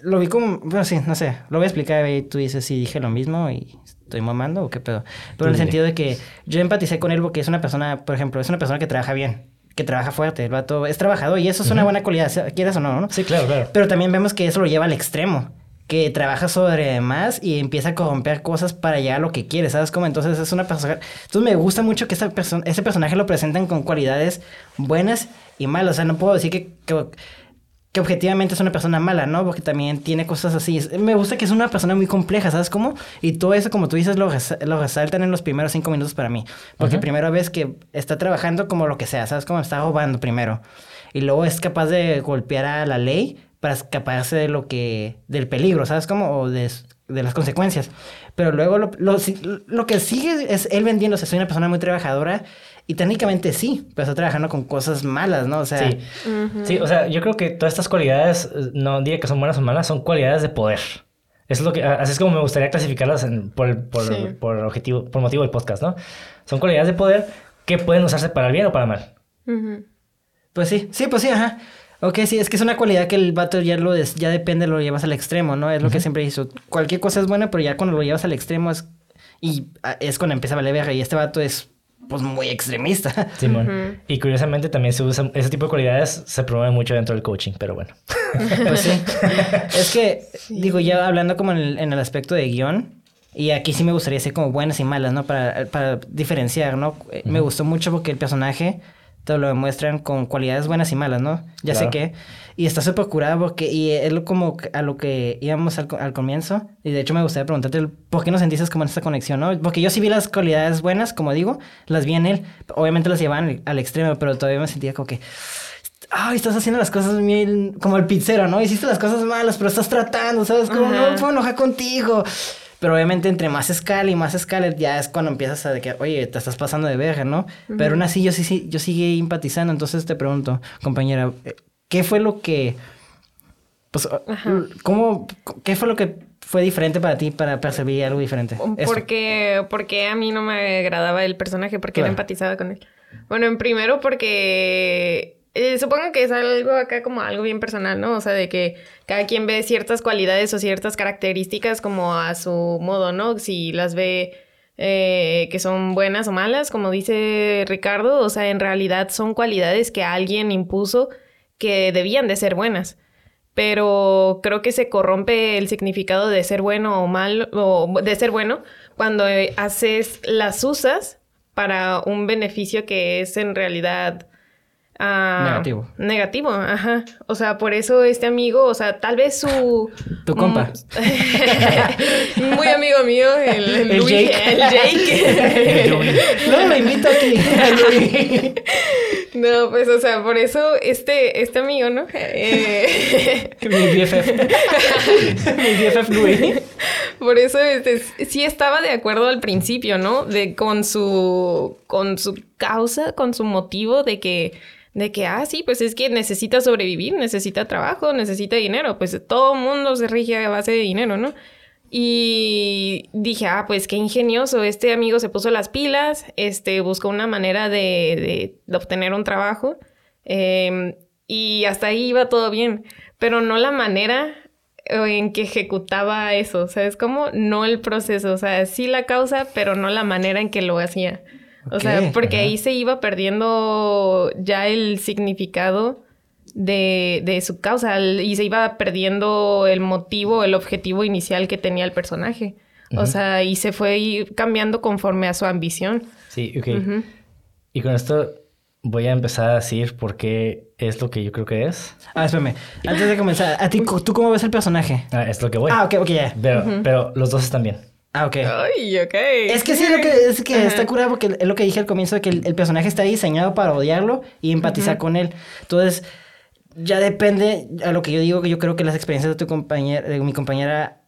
lo vi como... Bueno, sí, no sé. Lo voy a explicar y tú dices si dije lo mismo y estoy mamando o qué pedo. Pero en el sentido de que yo empaticé con él porque es una persona, por ejemplo, es una persona que trabaja bien, que trabaja fuerte. El vato es trabajador y eso es una buena cualidad, quieras o no, ¿no? Sí, claro, claro. Pero también vemos que eso lo lleva al extremo. Que trabaja sobre más y empieza a corromper cosas para llegar a lo que quiere, ¿sabes cómo? Entonces es una persona... Entonces me gusta mucho que esta persona, ese personaje lo presentan con cualidades buenas y malas. O sea, no puedo decir que, que, que objetivamente es una persona mala, ¿no? Porque también tiene cosas así. Me gusta que es una persona muy compleja, ¿sabes cómo? Y todo eso, como tú dices, lo, lo resaltan en los primeros cinco minutos para mí. Porque Ujú. primero ves que está trabajando como lo que sea, ¿sabes cómo? Está robando primero. Y luego es capaz de golpear a la ley para escaparse de lo que... del peligro, ¿sabes cómo? O de, de las consecuencias. Pero luego lo, lo, lo que sigue es él vendiéndose. Soy una persona muy trabajadora y técnicamente sí, pero está trabajando con cosas malas, ¿no? O sea... Sí. Sí, o sea, yo creo que todas estas cualidades, no diría que son buenas o malas, son cualidades de poder. Eso es lo que, así es como me gustaría clasificarlas en- por, por, Sí. por objetivo, por motivo del podcast, ¿no? Son cualidades de poder que pueden usarse para el bien o para el mal. Pues sí, sí, pues sí, ajá. Ok, sí, es que es una cualidad que el vato ya lo des- ya depende, lo llevas al extremo, ¿no? Es lo que siempre hizo. Cualquier cosa es buena, pero ya cuando lo llevas al extremo es... Y ah, es cuando empieza a valer verga. Y este vato es, pues, muy extremista. Simón. Y curiosamente también se usa, ese tipo de cualidades se promueve mucho dentro del coaching, pero bueno. pues sí. Es que, digo, ya hablando como en el, en el aspecto de guion... Y aquí sí me gustaría ser como buenas y malas, ¿no? Para, para diferenciar, ¿no? Eh, Me gustó mucho porque el personaje te lo demuestran con cualidades buenas y malas, ¿no? Ya sé que. Y está súper curada porque, y es lo como a lo que íbamos al, al comienzo. Y de hecho me gustaría preguntarte por qué no sentiste como en esta conexión, ¿no? Porque yo sí vi las cualidades buenas, como digo, las vi en él. Obviamente las llevaban al, extremo, pero todavía me sentía como que. Ay, estás haciendo las cosas bien como el pizzero, ¿no? Hiciste las cosas malas, pero estás tratando, ¿sabes? Como no me puedo enojar contigo. Pero obviamente entre más escala y más escala ya es cuando empiezas a de que, oye, te estás pasando de verga, ¿no? Pero aún así yo sí, sí, yo sigue empatizando. Entonces te pregunto, compañera, eh, ¿qué fue lo que... Pues, Ajá. ¿cómo... ¿Qué fue lo que fue diferente para ti para percibir algo diferente? Esto. Porque, porque a mí no me agradaba el personaje, porque Claro. no empatizaba con él. Bueno, en primero porque eh, supongo que es algo acá como algo bien personal, ¿no? O sea, de que cada quien ve ciertas cualidades o ciertas características como a su modo, ¿no? Si las ve eh, que son buenas o malas, como dice Ricardo, o sea, en realidad son cualidades que alguien impuso que debían de ser buenas pero creo que se corrompe el significado de ser bueno o mal, o de ser bueno, cuando eh, haces, las usas para un beneficio que es en realidad... ah, Negativo. Negativo, ajá. O sea, por eso este amigo, o sea, tal vez su... Tu compa. Mm, Muy amigo mío, el, el El Luis- Jake. el Jake. No, lo invito aquí. no, pues, o sea, por eso este, este amigo, ¿no? Eh, Mi BFF. Mi BFF Luis. Por eso este, sí estaba de acuerdo al principio, ¿no? De con su con su causa, con su motivo de que de que ah sí, pues es que necesita sobrevivir, necesita trabajo, necesita dinero, pues todo mundo se rige a base de dinero, ¿no? Y dije, ah, pues qué ingenioso, este amigo se puso las pilas, este buscó una manera de, de- obtener un trabajo eh, y hasta ahí iba todo bien, pero no la manera eh, en que ejecutaba eso, ¿sabes cómo? No el proceso, o sea, sí la causa, pero no la manera en que lo hacía. O sea, porque ajá. ahí se iba perdiendo ya el significado de, de su causa el- y se iba perdiendo el motivo, el objetivo inicial que tenía el personaje. O sea, y se fue cambiando conforme a su ambición. Sí, ok. Y con esto voy a empezar a decir por qué es lo que yo creo que es. Ah, espérame. Antes de comenzar, ¿a ti, ¿tú cómo ves el personaje? Ah, es lo que voy. Ah, ok, ok, ya. Pero, pero los dos están bien. Ah, ok. Ay, ok. Es que sí, lo que, es que está curado porque es lo que dije al comienzo de que el, el personaje está diseñado para odiarlo y empatizar con él. Entonces, ya depende a lo que yo digo, que yo creo que las experiencias de tu compañera, de mi compañera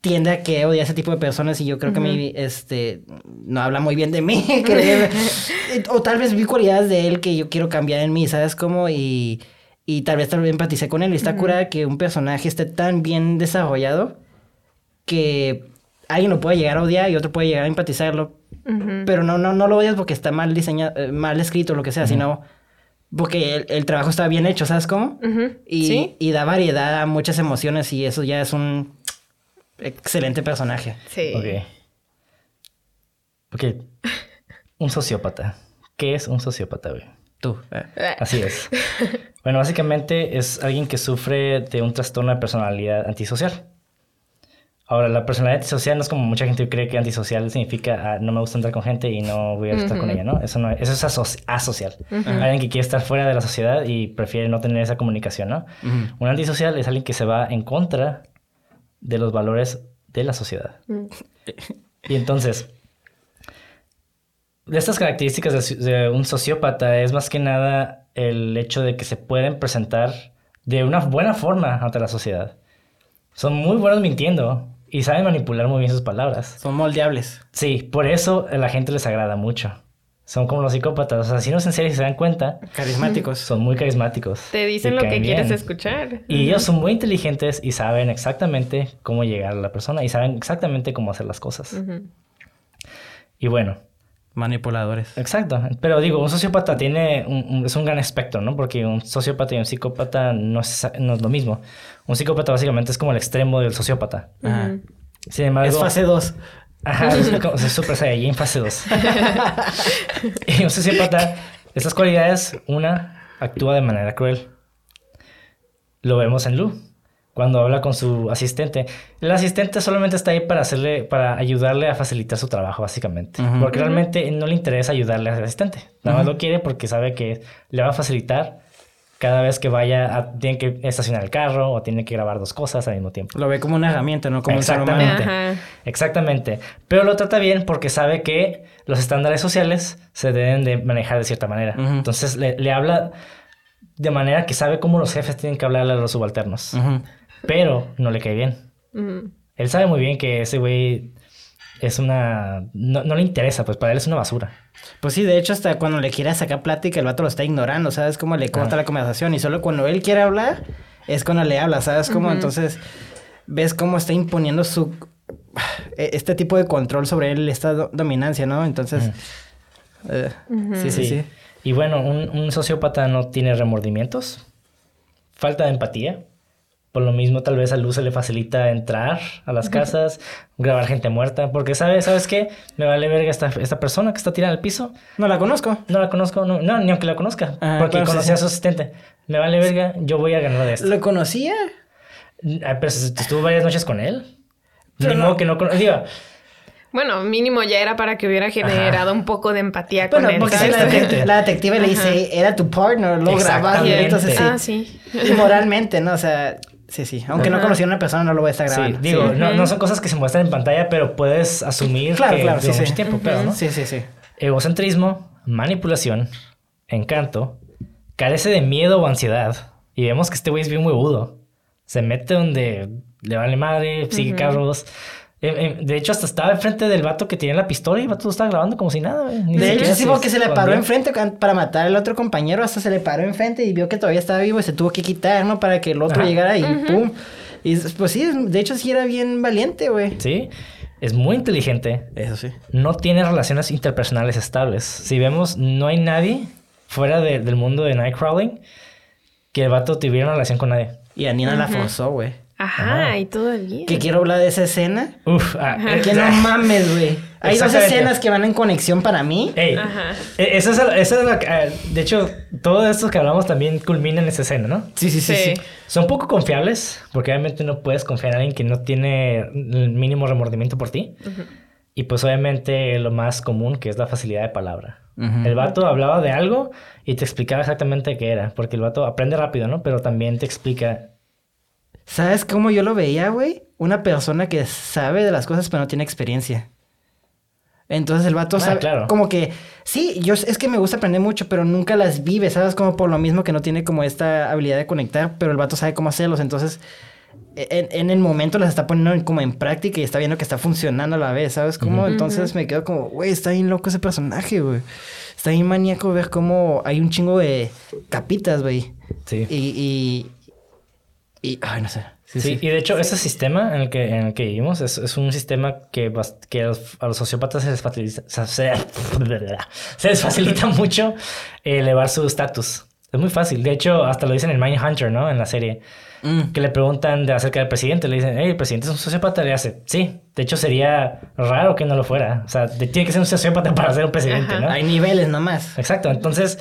tiende a que odia a ese tipo de personas y yo creo que mi, este, no habla muy bien de mí. que- o tal vez vi cualidades de él que yo quiero cambiar en mí, ¿sabes cómo? Y, y tal vez tal vez empaticé con él. Y está curada que un personaje esté tan bien desarrollado que alguien lo puede llegar a odiar y otro puede llegar a empatizarlo. Pero no, no, no lo odias porque está mal diseñado, eh, mal escrito o lo que sea, sino porque el, el trabajo está bien hecho, ¿sabes cómo? Y, Sí, y da variedad a muchas emociones y eso ya es un excelente personaje. sí. Ok. Ok. Un sociópata. ¿Qué es un sociópata, güey? Tú. eh. Ah, Así es. Bueno, básicamente es alguien que sufre de un trastorno de personalidad antisocial. Ahora, la personalidad antisocial no es como mucha gente cree que antisocial significa ah, no me gusta entrar con gente y no voy a estar con ella, ¿no? Eso, no es, eso es aso- asocial. Alguien que quiere estar fuera de la sociedad y prefiere no tener esa comunicación, ¿no? Un antisocial es alguien que se va en contra de los valores de la sociedad. Mm. Y entonces, de estas características de un sociópata es más que nada el hecho de que se pueden presentar de una buena forma ante la sociedad. Son muy buenos mintiendo y saben manipular muy bien sus palabras. Son moldeables. Sí, por eso a la gente les agrada mucho. Son como los psicópatas. O sea, si no es en serio, si se dan cuenta, Carismáticos. son muy carismáticos. Te dicen lo que quieres bien. escuchar. Y ellos son muy inteligentes y saben exactamente cómo llegar a la persona y saben exactamente cómo hacer las cosas. Y bueno, Manipuladores. exacto. Pero digo, un sociópata tiene un, un- es un gran espectro, ¿no? Porque un sociópata y un psicópata no es, no es lo mismo. Un psicópata básicamente es como el extremo del sociópata. Ajá. Ujú. Sin embargo... Es fase 2. Ajá, es como es Super Saiyajin fase 2. y un sociópata, estas cualidades, una, actúa de manera cruel. Lo vemos en Lu. Cuando habla con su asistente. El asistente solamente está ahí para hacerle, para ayudarle a facilitar su trabajo, básicamente. Ujú. Porque realmente no le interesa ayudarle al asistente. Nada más lo quiere porque sabe que le va a facilitar cada vez que vaya a, tiene que estacionar el carro o tiene que grabar dos cosas al mismo tiempo. Lo ve como una herramienta, no como un ser humano. Exactamente. Exactamente. Pero lo trata bien porque sabe que los estándares sociales se deben de manejar de cierta manera. Ujú. Entonces le, le habla de manera que sabe cómo los jefes tienen que hablarle a los subalternos. Ujú. Pero no le cae bien. Él sabe muy bien que ese güey es una... No, no le interesa, pues para él es una basura. Pues sí, de hecho, hasta cuando le quiere sacar plática, el vato lo está ignorando, ¿sabes? Cómo le corta Ajá. la conversación. Y solo cuando él quiere hablar, es cuando le habla, ¿sabes? Cómo entonces ves cómo está imponiendo su. Este tipo de control sobre él, esta do- dominancia, ¿no? Entonces. eh, Sí, sí, sí. Y bueno, un, un sociópata no tiene remordimientos, falta de empatía. Por lo mismo, tal vez a Luz se le facilita entrar a las casas, grabar gente muerta, porque sabe, ¿sabes qué? Me vale verga esta, esta persona que está tirada al piso. No la conozco. No la conozco, no, no, ni aunque la conozca, Ajá, porque claro, sí, conocía a su asistente. Me vale verga, yo voy a ganar de esto. ¿Lo conocía? Ah, pero estuvo varias noches con él. Pero Ni no- modo que no cono- Digo, Bueno, mínimo ya era para que hubiera generado un poco de empatía con Bueno, él. porque ¿sabes? la, la detective le dice, era tu partner, lo grabas, Exactamente. entonces sí. Ah, sí. Y moralmente, ¿no? O sea, sí, sí. Aunque no conociera a una persona, no lo voy a estar sí, grabando. digo, Sí. no, no son cosas que se muestran en pantalla, pero puedes asumir Claro, que claro, sí. mucho tiempo, pero, ¿no? Sí, sí, sí. Egocentrismo, manipulación, encanto, carece de miedo o ansiedad. Y vemos que este güey es bien huevudo. Se mete donde le vale madre, sigue carros. Eh, eh, de hecho, hasta estaba enfrente del vato que tenía la pistola y el vato lo estaba grabando como si nada, De hecho, sí, porque se le paró enfrente para matar al otro compañero, hasta se le paró enfrente y vio que todavía estaba vivo y se tuvo que quitar, ¿no? Para que el otro Ajá. llegara y pum. Y pues sí, de hecho sí era bien valiente, güey. Sí, es muy inteligente. Eso sí. No tiene relaciones interpersonales estables. Si vemos, no hay nadie fuera de- del mundo de Nightcrawling que el vato tuviera una relación con nadie. Y a Nina la forzó, güey. Ajá, Ajá. y todavía. Que quiero hablar de esa escena. Uf, ah, eh, Que no mames, güey. Hay dos escenas que van en conexión para mí. Ey, Ajá. eh, esa es, esa es la ah, de hecho, todo esto que hablamos también culmina en esa escena, ¿no? Sí, sí, sí, sí. Sí. Son poco confiables, porque obviamente no puedes confiar en alguien que no tiene el mínimo remordimiento por ti. Y pues obviamente lo más común, que es la facilidad de palabra. El vato hablaba de algo y te explicaba exactamente qué era, porque el vato aprende rápido, ¿no? Pero también te explica... ¿Sabes cómo yo lo veía, güey? Una persona que sabe de las cosas pero no tiene experiencia. Entonces el vato Ah, sabe, claro. como que, sí, yo es que me gusta aprender mucho, pero nunca las vive, ¿sabes? Como por lo mismo que no tiene como esta habilidad de conectar, pero el vato sabe cómo hacerlos, entonces en, en el momento las está poniendo en- como en práctica y está viendo que está funcionando a la vez, ¿sabes? Como, entonces me quedo como, güey, está bien loco ese personaje, güey. Está bien maníaco ver cómo hay un chingo de capitas, güey. Sí. Y, y, y, ay, no sé. Sí, Sí, sí. y de hecho ese sistema en el que, en el que vivimos es, es un sistema que, que a, los, a los sociópatas se les facilita, se, se les facilita mucho elevar su estatus. Es muy fácil. De hecho, hasta lo dicen en Mindhunter, ¿no? En la serie. Mm. Que le preguntan de acerca del presidente. Le dicen, hey, el presidente es un sociópata. Le hace, sí. De hecho, sería raro que no lo fuera. O sea, de- tiene que ser un sociópata para ser un presidente, Ajá. ¿no? Hay niveles nomás. Exacto, entonces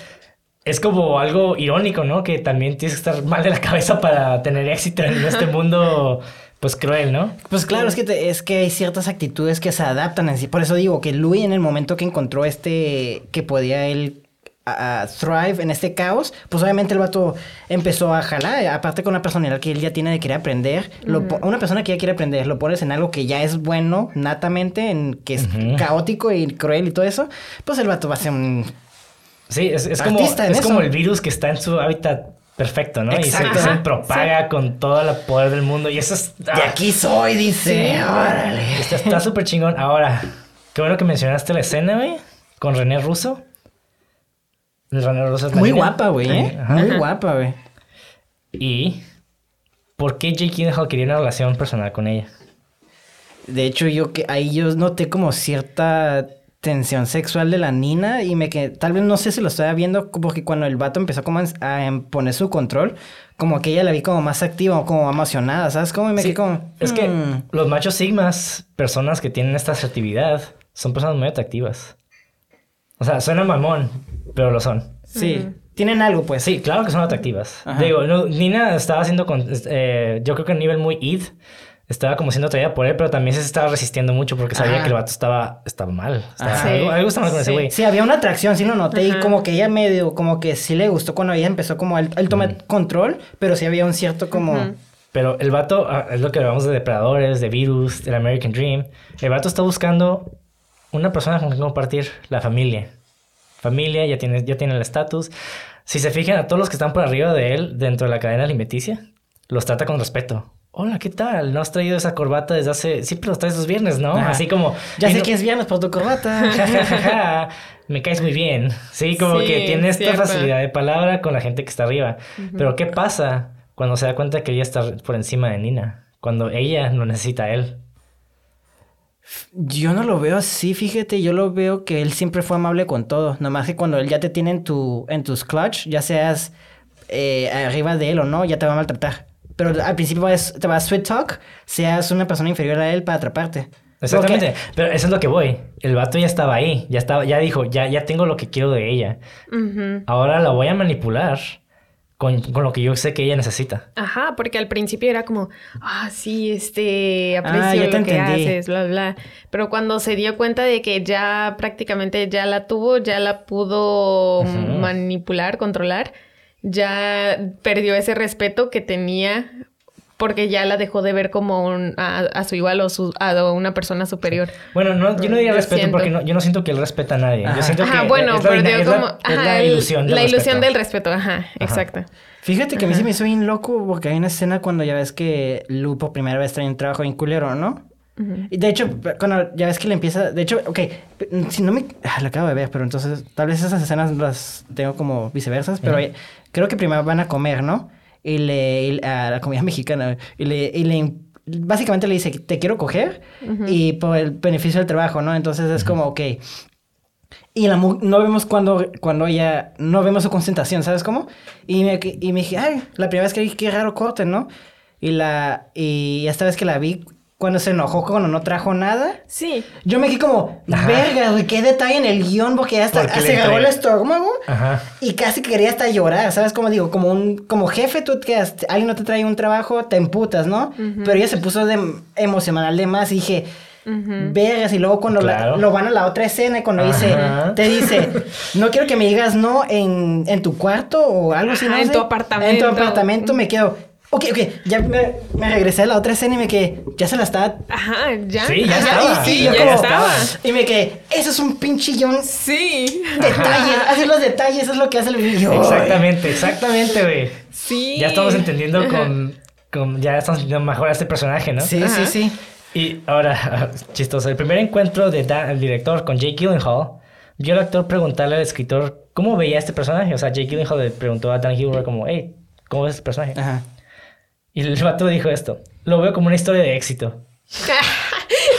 es como algo irónico, ¿no? Que también tienes que estar mal de la cabeza para tener éxito en este mundo, pues cruel, ¿no? Pues claro, es que, te- es que hay ciertas actitudes que se adaptan en sí. Por eso digo que Louis en el momento que encontró este, que podía él a- thrive en este caos, pues obviamente el vato empezó a jalar, aparte con una personalidad que él ya tiene de querer aprender, lo una persona que ya quiere aprender, lo pones en algo que ya es bueno natamente, en que es caótico y cruel y todo eso, pues el vato va a ser un... Sí, es, es como, es eso. como el virus que está en su hábitat perfecto, ¿no? Exacto. Y se, propaga con todo el poder del mundo y eso es... De aquí soy, dice, Sí. órale. Está súper chingón. Ahora, qué bueno que mencionaste la escena, güey, con René Russo. René Russo es Muy guapa, güey, ¿eh? Ajá. Muy guapa, güey. Y... ¿Por qué Jake Gyllenhaal quería una relación personal con ella? De hecho, yo que ahí yo noté como cierta tensión sexual de la Nina y me que tal vez no sé si lo estaba viendo porque cuando el vato empezó como a em- poner su control, como que ella la vi como más activa, como emocionada, ¿sabes? Como y me Sí, quedé como Es que "Mm". los machos sigmas, personas que tienen esta asertividad, son personas muy atractivas. O sea, suena mamón, pero lo son. sí. tienen algo, pues. Sí, claro que son atractivas. Ajá. Digo, no, Nina estaba haciendo con. eh, yo creo que a nivel muy id. Estaba como siendo atraída por él, pero también se estaba resistiendo mucho porque sabía Ajá. que el vato estaba, estaba mal. Estaba, Ajá. algo, algo estaba mal con ese Sí. güey. Sí, había una atracción, sí lo noté. Y Ajá. como que ella medio, como que sí le gustó cuando ella empezó como él, él toma control, pero sí había un cierto como... Pero el vato, ah, es lo que hablamos de depredadores, de virus, del American Dream. El vato está buscando una persona con quien compartir la familia. Familia, ya tiene, ya tiene el estatus. Si se fijan a todos los que están por arriba de él, dentro de la cadena alimenticia, los trata con respeto. Hola, ¿qué tal? ¿No has traído esa corbata desde hace... Siempre los traes los viernes, ¿no? Ajá. Así como... Ya "Y sé no- que es viernes por tu corbata. Ja, ja, ja, ja, Me caes muy bien. Sí, como Sí, que tiene esta cierto. facilidad de palabra con la gente que está arriba. Pero ¿qué pasa cuando se da cuenta que ella está por encima de Nina? Cuando ella no necesita a él. Yo no lo veo así, fíjate, yo lo veo que él siempre fue amable con todo. Nomás que cuando él ya te tiene en, tu, en tus clutch, ya seas eh, arriba de él o no, ya te va a maltratar. Pero al principio es- te va a sweet talk, seas una persona inferior a él para atraparte. Exactamente. Pero eso es lo que voy. El vato ya estaba ahí. Ya estaba, ya dijo, ya, ya tengo lo que quiero de ella. Ujú. Ahora la voy a manipular con, con lo que yo sé que ella necesita. Ajá, porque al principio era como, ah, sí, este, aprecio Ah, ya te lo que entendí. haces, bla, bla. Pero cuando se dio cuenta de que ya prácticamente ya la tuvo, ya la pudo Ujú. manipular, controlar, ya perdió ese respeto que tenía porque ya la dejó de ver como un- a, a su igual o su- a una persona superior. Bueno, no, yo no diría Yo respeto siento. porque no, yo no siento que él respeta a nadie. Ajá. Yo siento Ajá, que bueno, es la, pero la- como, es la el- ilusión del la ilusión respeto. del respeto, ajá, exacto. Fíjate que a mí se me hizo bien loco porque hay una escena cuando ya ves que Lu por primera vez trae un trabajo bien culero, ¿no? Y de hecho, cuando ya ves que le empieza. De hecho, ok, si no me. Ah, lo acabo de ver, pero entonces tal vez esas escenas las tengo como viceversas, pero creo que primero van a comer, ¿no? Y le. y- a la comida mexicana. Y le. Y le básicamente le dice: Te quiero coger Ujú. y por el beneficio del trabajo, ¿no? Entonces es como, ok. Y la mu- no vemos cuando, cuando ella, no vemos su concentración, ¿sabes cómo? Y me, y me dije, ay, la primera vez que vi, qué raro corte, ¿no? Y la, y esta vez que la vi, cuando se enojó, cuando no trajo nada, Sí. yo me quedé como, Ajá. verga, güey, qué detalle en el guion, porque hasta Porque se agarró el estómago Ajá. y casi quería hasta llorar, ¿sabes? Como digo, como un, como jefe, tú que has- alguien no te trae un trabajo, te emputas, ¿no? Pero ella se puso de emocional de más y dije. Vergas, y luego cuando la- lo van a la otra escena y cuando dice, te dice, no quiero que me digas no en, en tu cuarto o algo así. Ajá, no en sé. tu apartamento. En tu apartamento me quedo, ok, ok, ya me, me regresé a la otra escena y me quedé, ya se la estaba... Ajá, ya. Sí, ya estaba. Sí, Y ya, yo como- estaba. Y me quedé, eso es un pinche guion Sí. detalles, hacer los detalles, eso es lo que hace el video. Exactamente, exactamente, güey. Sí. Ya estamos entendiendo con, con- Ya estamos entendiendo mejor a este personaje, ¿no? Sí, sí, Ajá. sí. Y ahora, chistoso, el primer encuentro de Dan- el director con Jake Gyllenhaal, vio al actor preguntarle al escritor cómo veía a este personaje. O sea, Jake Gyllenhaal le preguntó a Dan Hillworth como, hey, ¿cómo ves este personaje? Ajá. Y el vato dijo esto, lo veo como una historia de éxito.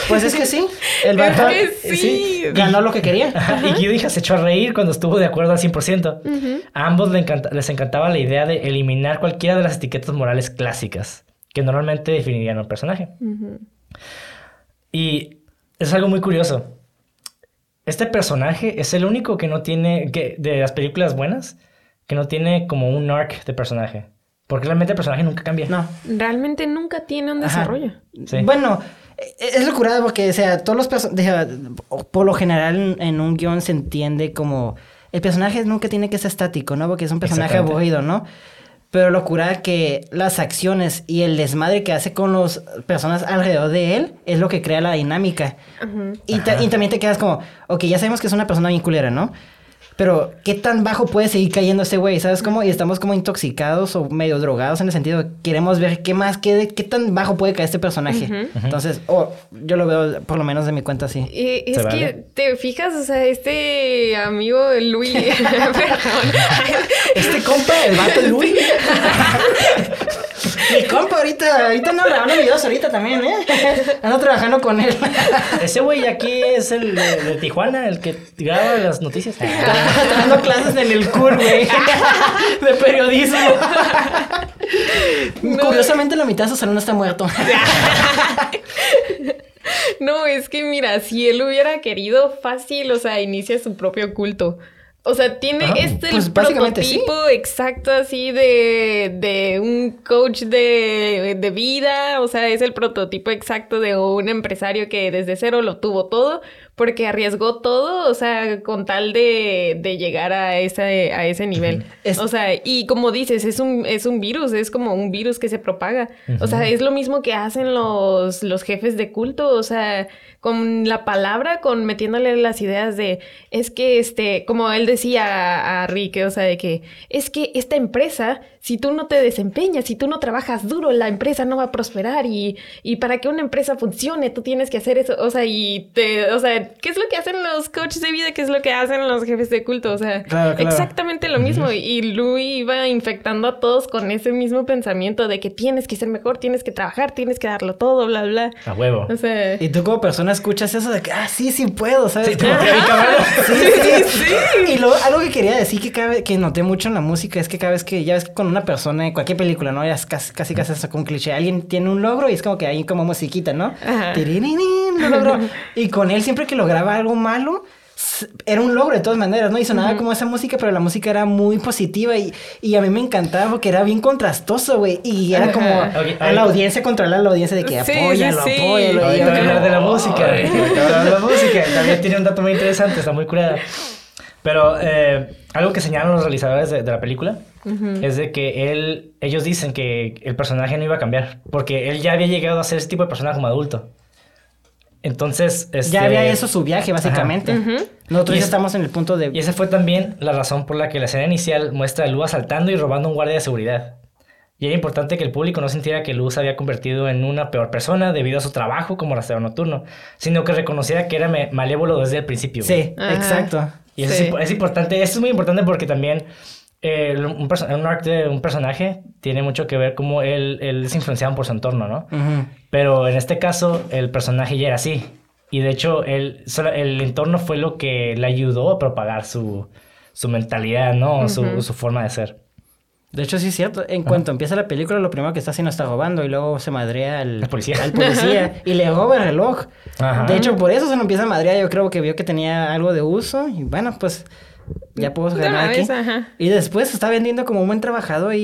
Pues es que sí, el vato que sí. ganó lo que quería. Y Giudija se echó a reír cuando estuvo de acuerdo al 100%. A ambos encanta- les encantaba la idea de eliminar cualquiera de las etiquetas morales clásicas que normalmente definirían a un personaje. Y es algo muy curioso. Este personaje es el único que no tiene, que, de las películas buenas, que no tiene como un arc de personaje. Porque realmente el personaje nunca cambia. No. Realmente nunca tiene un Ajá. desarrollo. Sí. Bueno, e- es locura porque, o sea, todos los personajes, por lo general en, un guion se entiende como, el personaje nunca tiene que ser estático, ¿no? Porque es un personaje aburrido, ¿no? Pero locura que las acciones y el desmadre que hace con las personas alrededor de él es lo que crea la dinámica. Ujú. Y, ta- y también te quedas como, ok, ya sabemos que es una persona bien culera, ¿no? Pero, ¿qué tan bajo puede seguir cayendo ese güey? ¿Sabes cómo? Y estamos como intoxicados o medio drogados en el sentido de queremos ver qué más, qué, qué tan bajo puede caer este personaje. Entonces, oh, yo lo veo por lo menos de mi cuenta así. Eh, es que te fijas, o sea, este amigo Luis. perdón. Este compa, el vato Luis. Mi compa ahorita, ahorita ando grabando videos ahorita también, ¿eh? Ando trabajando con él. Ese güey aquí es el de, de Tijuana, el que graba las noticias. Está dando clases en el CUR, güey. De periodismo. Curiosamente, la mitad de su salón está muerto. No, es que mira, si él hubiera querido fácil, o sea, inicia su propio culto. O sea, tiene Ajá. este Pues, el sí. prototipo exacto así de, de un coach de, de vida. O sea, es el prototipo exacto de un empresario que desde cero lo tuvo todo porque arriesgó todo, o sea, con tal de, de llegar a ese, a ese nivel. Es- O sea, y como dices, es un, es un virus, es como un virus que se propaga. O sea, es lo mismo que hacen los, los jefes de culto, o sea, con la palabra, con metiéndole las ideas de, es que este, como él decía a, a Rick, o sea, de que es que esta empresa, si tú no te desempeñas, si tú no trabajas duro, la empresa no va a prosperar y, y para que una empresa funcione, tú tienes que hacer eso, o sea, y te, o sea, ¿qué es lo que hacen los coaches de vida? ¿Qué es lo que hacen los jefes de culto? O sea, Claro, claro. exactamente lo mismo. Y Louis iba infectando a todos con ese mismo pensamiento de que tienes que ser mejor, tienes que trabajar, tienes que darlo todo, bla, bla. A huevo. O sea, Y tú como persona escuchas eso de que, ah, sí, sí puedo, ¿sabes? Sí. Sí, sí, Y luego, algo que quería decir que cada vez, que noté mucho en la música es que cada vez que, ya ves que con una persona en cualquier película, ¿no? Ya es casi, casi, casi hasta con un cliché. Alguien tiene un logro y es como que hay como musiquita, ¿no? Ajá. Tiririrín, lo logró. Y con él, siempre que lograba algo malo, era un logro de todas maneras, ¿no? Y sonaba como esa música, pero la música era muy positiva y, y a mí me encantaba porque era bien contrastoso, güey. Y era como a la audiencia controlar a la audiencia de que Sí, apóyalo, sí. apóyalo. Y hablar de la música. De la música. También tiene un dato muy interesante, está muy curada. Pero eh, algo que señalan los realizadores de, de la película es de que él, ellos dicen que el personaje no iba a cambiar, porque él ya había llegado a ser ese tipo de persona como adulto. Entonces, este, Ya había eso su viaje, básicamente. Nosotros Y ya es- estamos en el punto de... Y esa fue también la razón por la que la escena inicial muestra a Lu asaltando y robando a un guardia de seguridad. Y era importante que el público no sintiera que Lu se había convertido en una peor persona debido a su trabajo como rastreador nocturno, sino que reconociera que era malévolo desde el principio. Sí, Ajá. exacto. Y eso Sí. es, es importante, eso es muy importante porque también eh, un, perso- un arc de un personaje tiene mucho que ver cómo él, él es influenciado por su entorno, ¿no? Pero en este caso, el personaje ya era así. Y de hecho, él, solo- el entorno fue lo que le ayudó a propagar su, su mentalidad, ¿no? su, su forma de ser. De hecho, sí es cierto. En cuanto empieza la película, lo primero que está haciendo está robando y luego se madrea al, Al policía. al policía y le roba el reloj. Ajá. De hecho, por eso se lo empieza a madrear. Yo creo que vio que tenía algo de uso y bueno, pues ya puedo ganar una aquí. vez, ajá. Y después se está vendiendo como un buen trabajador y,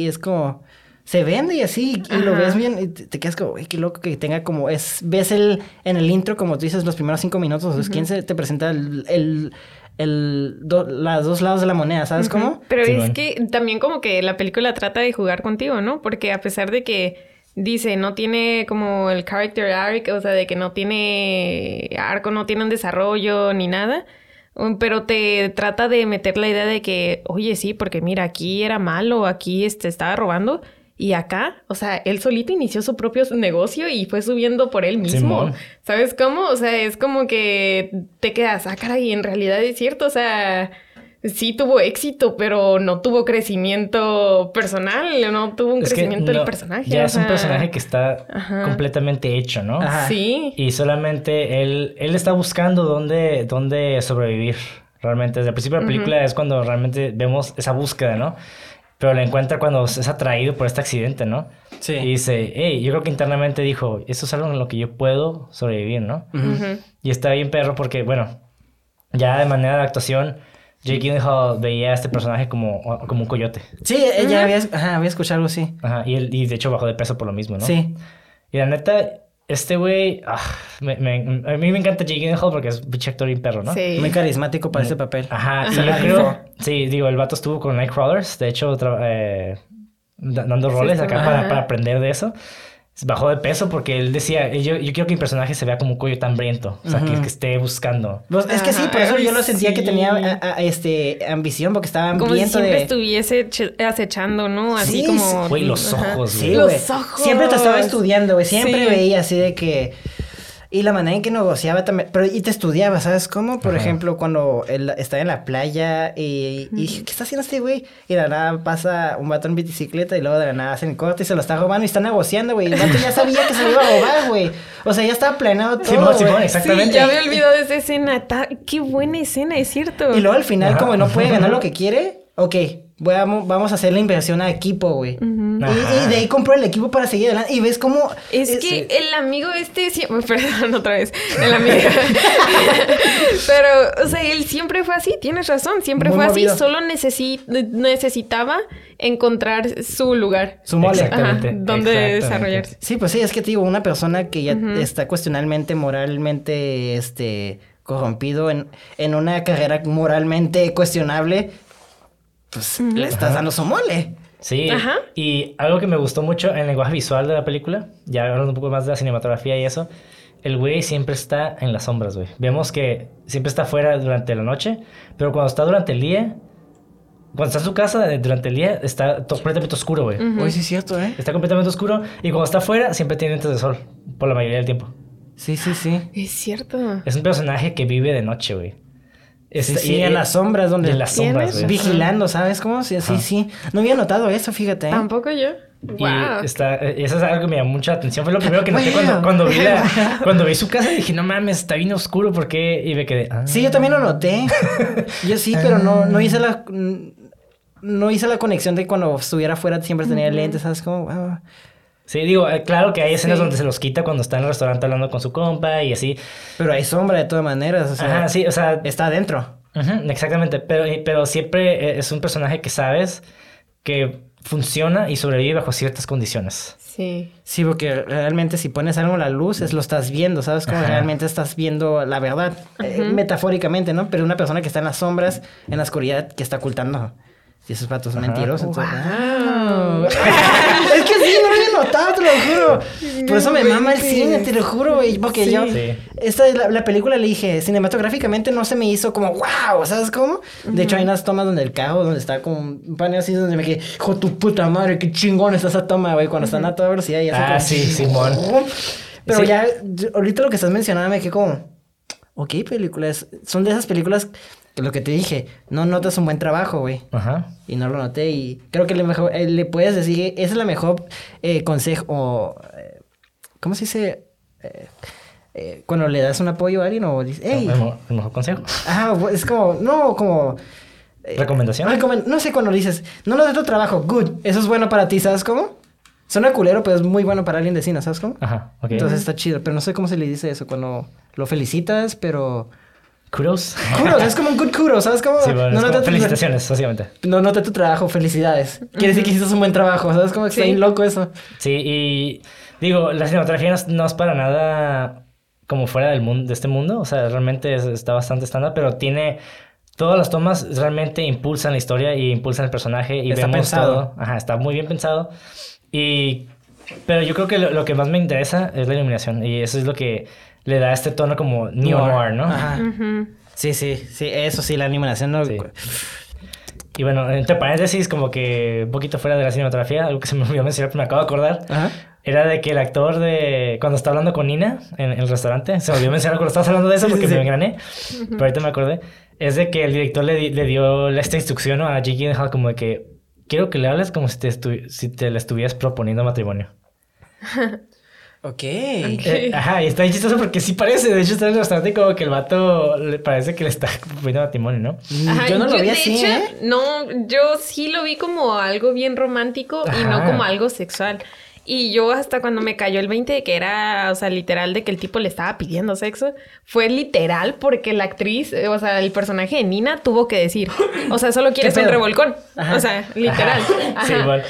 y es como... Se vende y así, y lo ves bien, y te, te quedas como, uy, qué loco que tenga como, es, ves el, en el intro, como tú dices, los primeros cinco minutos, quien se te presenta el, el, el do- las dos lados de la moneda, ¿sabes cómo? Pero Sí, es bueno. que también como que la película trata de jugar contigo, ¿no? Porque a pesar de que dice, no tiene como el character arc, o sea, de que no tiene arco, no tiene un desarrollo ni nada, pero te trata de meter la idea de que, oye, sí, porque mira, aquí era malo, aquí este, estaba robando. Y acá, o sea, él solito inició su propio negocio y fue subiendo por él mismo. ¿Sabes cómo? O sea, es como que te quedas, ah, caray, en realidad es cierto, o sea, sí tuvo éxito, pero no tuvo crecimiento personal, no tuvo un Es crecimiento no, del personaje. Ya o es un personaje que está Ajá. completamente hecho, ¿no? Ajá. Sí. Y solamente él, él está buscando dónde, dónde sobrevivir. Realmente, desde el principio de la película es cuando realmente vemos esa búsqueda, ¿no? Pero la encuentra cuando es atraído por este accidente, ¿no? Sí. Y dice, hey, yo creo que internamente dijo, esto es algo en lo que yo puedo sobrevivir, ¿no? Y está bien perro porque, bueno, ya de manera de actuación, Jake Gyllenhaal veía a este personaje como, como un coyote. Sí, ella había, ajá, había escuchado algo así. Ajá, y, él, y de hecho bajó de peso por lo mismo, ¿no? Sí. Y la neta, este güey, ah, me- me- a mí me encanta Jake Gyllenhaal porque es un pinche actor bien perro, ¿no? Sí. Muy carismático para ese papel. Ajá, y Se yo creo, sí, digo, el vato estuvo con Nightcrawlers, de hecho, eh, da- dando roles acá estuvo. para, para aprender de eso. Bajó de peso porque él decía, yo, yo quiero que mi personaje se vea como un cuello tan briento, o sea, que, esté buscando. Pues, es que sí, por eso yo lo sentía que tenía a- a- este, ambición, porque estaba Como si hambriento siempre de... estuviese acechando, ¿no? Así Sí, como... Güey, los ojos, Sí, güey. Los ojos. Siempre te estaba estudiando, güey. Siempre Sí. veía así de que... Y la manera en que negociaba también... Pero y te estudiaba, ¿sabes cómo? Por Ajá. ejemplo, cuando él estaba en la playa y, y dije, ¿qué está haciendo este güey? Y de la nada pasa un vato en bicicleta y luego de la nada hacen corte y se lo está robando y está negociando, güey. El vato ya sabía que se lo iba a robar, güey. O sea, ya estaba planeado todo, Simón, Simón, exactamente. Sí, ya había olvidado de esa escena. Ta- Qué buena escena, es cierto. Y luego al final, Ajá. como no puede ganar lo que quiere, ok, voy a- vamos a hacer la inversión a equipo, güey. Y, de ahí compró el equipo para seguir adelante. Y ves cómo. Es eh, que el amigo este siempre, perdón otra vez, el amigo. Pero, o sea, él siempre fue así, tienes razón, siempre Muy fue movido. así, solo necesi- necesitaba encontrar su lugar. Su mole. Exactamente, Ajá, donde exactamente. desarrollarse. Sí, pues sí, es que te digo, una persona que ya está cuestionalmente, moralmente, este, corrompido en, en una carrera moralmente cuestionable, pues le estás dando su mole. Sí, Ajá. y algo que me gustó mucho en el lenguaje visual de la película, ya hablando un poco más de la cinematografía y eso, el güey siempre está en las sombras, güey. Vemos que siempre está afuera durante la noche, pero cuando está durante el día, cuando está en su casa durante el día, está completamente oscuro, güey. Hoy sí es cierto, ¿eh? Está completamente oscuro y cuando está afuera siempre tiene lentes de sol, por la mayoría del tiempo. Sí, sí, sí. Es cierto. Es un personaje que vive de noche, güey. Sí, Está- sí, y- en las sombras donde... en las sombras, ¿Tienes? güey. Vigilando, ¿sabes cómo? Sí, sí, sí. No había notado eso, fíjate. ¿eh? Tampoco yo. Y Wow. está, eh, eso es algo que me llamó mucha atención. Fue lo primero que noté Wow. cuando, cuando, vi la- cuando vi su casa. Dije, no mames, está bien oscuro. ¿Por qué? Y me quedé. ah. Sí, yo también lo noté. Yo sí, pero no, no hice la... No hice la conexión de cuando estuviera afuera siempre tenía lentes, ¿sabes cómo? Wow. Sí, digo, eh, claro que hay escenas Sí. donde se los quita cuando está en el restaurante hablando con su compa y así. Pero hay sombra de todas maneras, o sea, Ajá, sí, o sea, está adentro. ujú, exactamente. Pero, pero siempre eh, es un personaje que sabes que funciona y sobrevive bajo ciertas condiciones. Sí. Sí, porque realmente si pones algo en la luz, es lo estás viendo, ¿sabes? Como Ajá. realmente estás viendo la verdad, eh, metafóricamente, ¿no? Pero una persona que está en las sombras, en la oscuridad, que está ocultando. Y esos patos son Ajá. mentirosos. entonces- Wow. notado, te lo juro. Por eso me mama el cine, te lo juro, güey. Porque Sí. yo, Sí. esta la, la película le dije, cinematográficamente no se me hizo como wow, ¿sabes cómo? De hecho, hay unas tomas donde el carro, donde está como un paneo así, donde me quedé, hijo tu puta madre, qué chingón está esa toma, güey, cuando están a toda velocidad y así Ah, como- sí, Simón. Pero Sí. ya, ahorita lo que estás mencionando me quedé como, ok, películas, son de esas películas que lo que te dije, no notas un buen trabajo, güey. Ajá. Y no lo noté y creo que le, mejor, eh, le puedes decir, esa es la mejor eh, consejo, o, eh, ¿cómo se dice? Cuando le das un apoyo a alguien o dices, hey, El, mejor, el mejor consejo. ajá, es como, no, como... ¿Recomendación? recomen- no sé cuando dices, no lo de tu trabajo, good, eso es bueno para ti, ¿sabes cómo? Suena culero, pero es muy bueno para alguien de cine, ¿sabes cómo? Ajá, ok. Entonces está chido, pero no sé cómo se le dice eso cuando lo felicitas, pero... Kudos. Kudos, es como un good kudos, ¿sabes cómo? Sí, bueno, es noté como tu- felicitaciones, básicamente. no noté tu trabajo, felicidades. Quiere decir que hiciste un buen trabajo, ¿sabes cómo? Está Sí. bien loco eso. Sí, y digo, la cinematografía no es, no es para nada como fuera del mundo, de este mundo. O sea, realmente es- está bastante estándar, pero tiene. Todas las tomas realmente impulsan la historia y impulsan el personaje y Está vemos pensado. todo. Ajá, está muy bien pensado. Y. Pero yo creo que lo, lo que más me interesa es la iluminación. Y eso es lo que le da este tono como neo-noir, ¿no? Ajá. Sí, sí, sí, eso sí, la animación no... Sí. Y bueno, entre paréntesis, como que un poquito fuera de la cinematografía, algo que se me olvidó mencionar, pero me acabo de acordar. Ajá. Era de que el actor de... Cuando está hablando con Nina en, en el restaurante, se me olvidó mencionar cuando estabas hablando de eso Sí, porque sí, me engrané, pero ahorita me acordé. Es de que el director le, le dio esta instrucción a Jake Gyllenhaal como de que quiero que le hables como si te, estu- si te le estuvieras proponiendo matrimonio. Ok. Eh, ajá, y está bien chistoso porque sí parece. De hecho, está en el restaurante y como que el vato le parece que le está proponiendo matrimonio, ¿no? Ajá, yo no lo vi de así, hecho, ¿eh? No, yo sí lo vi como algo bien romántico y no como algo sexual. Y yo hasta cuando me cayó el 20 de que era, o sea, literal de que el tipo le estaba pidiendo sexo, fue literal porque la actriz, eh, o sea, el personaje de Nina tuvo que decir, o sea, solo quieres un revolcón. Ajá. O sea, literal. Ajá. Sí, igual.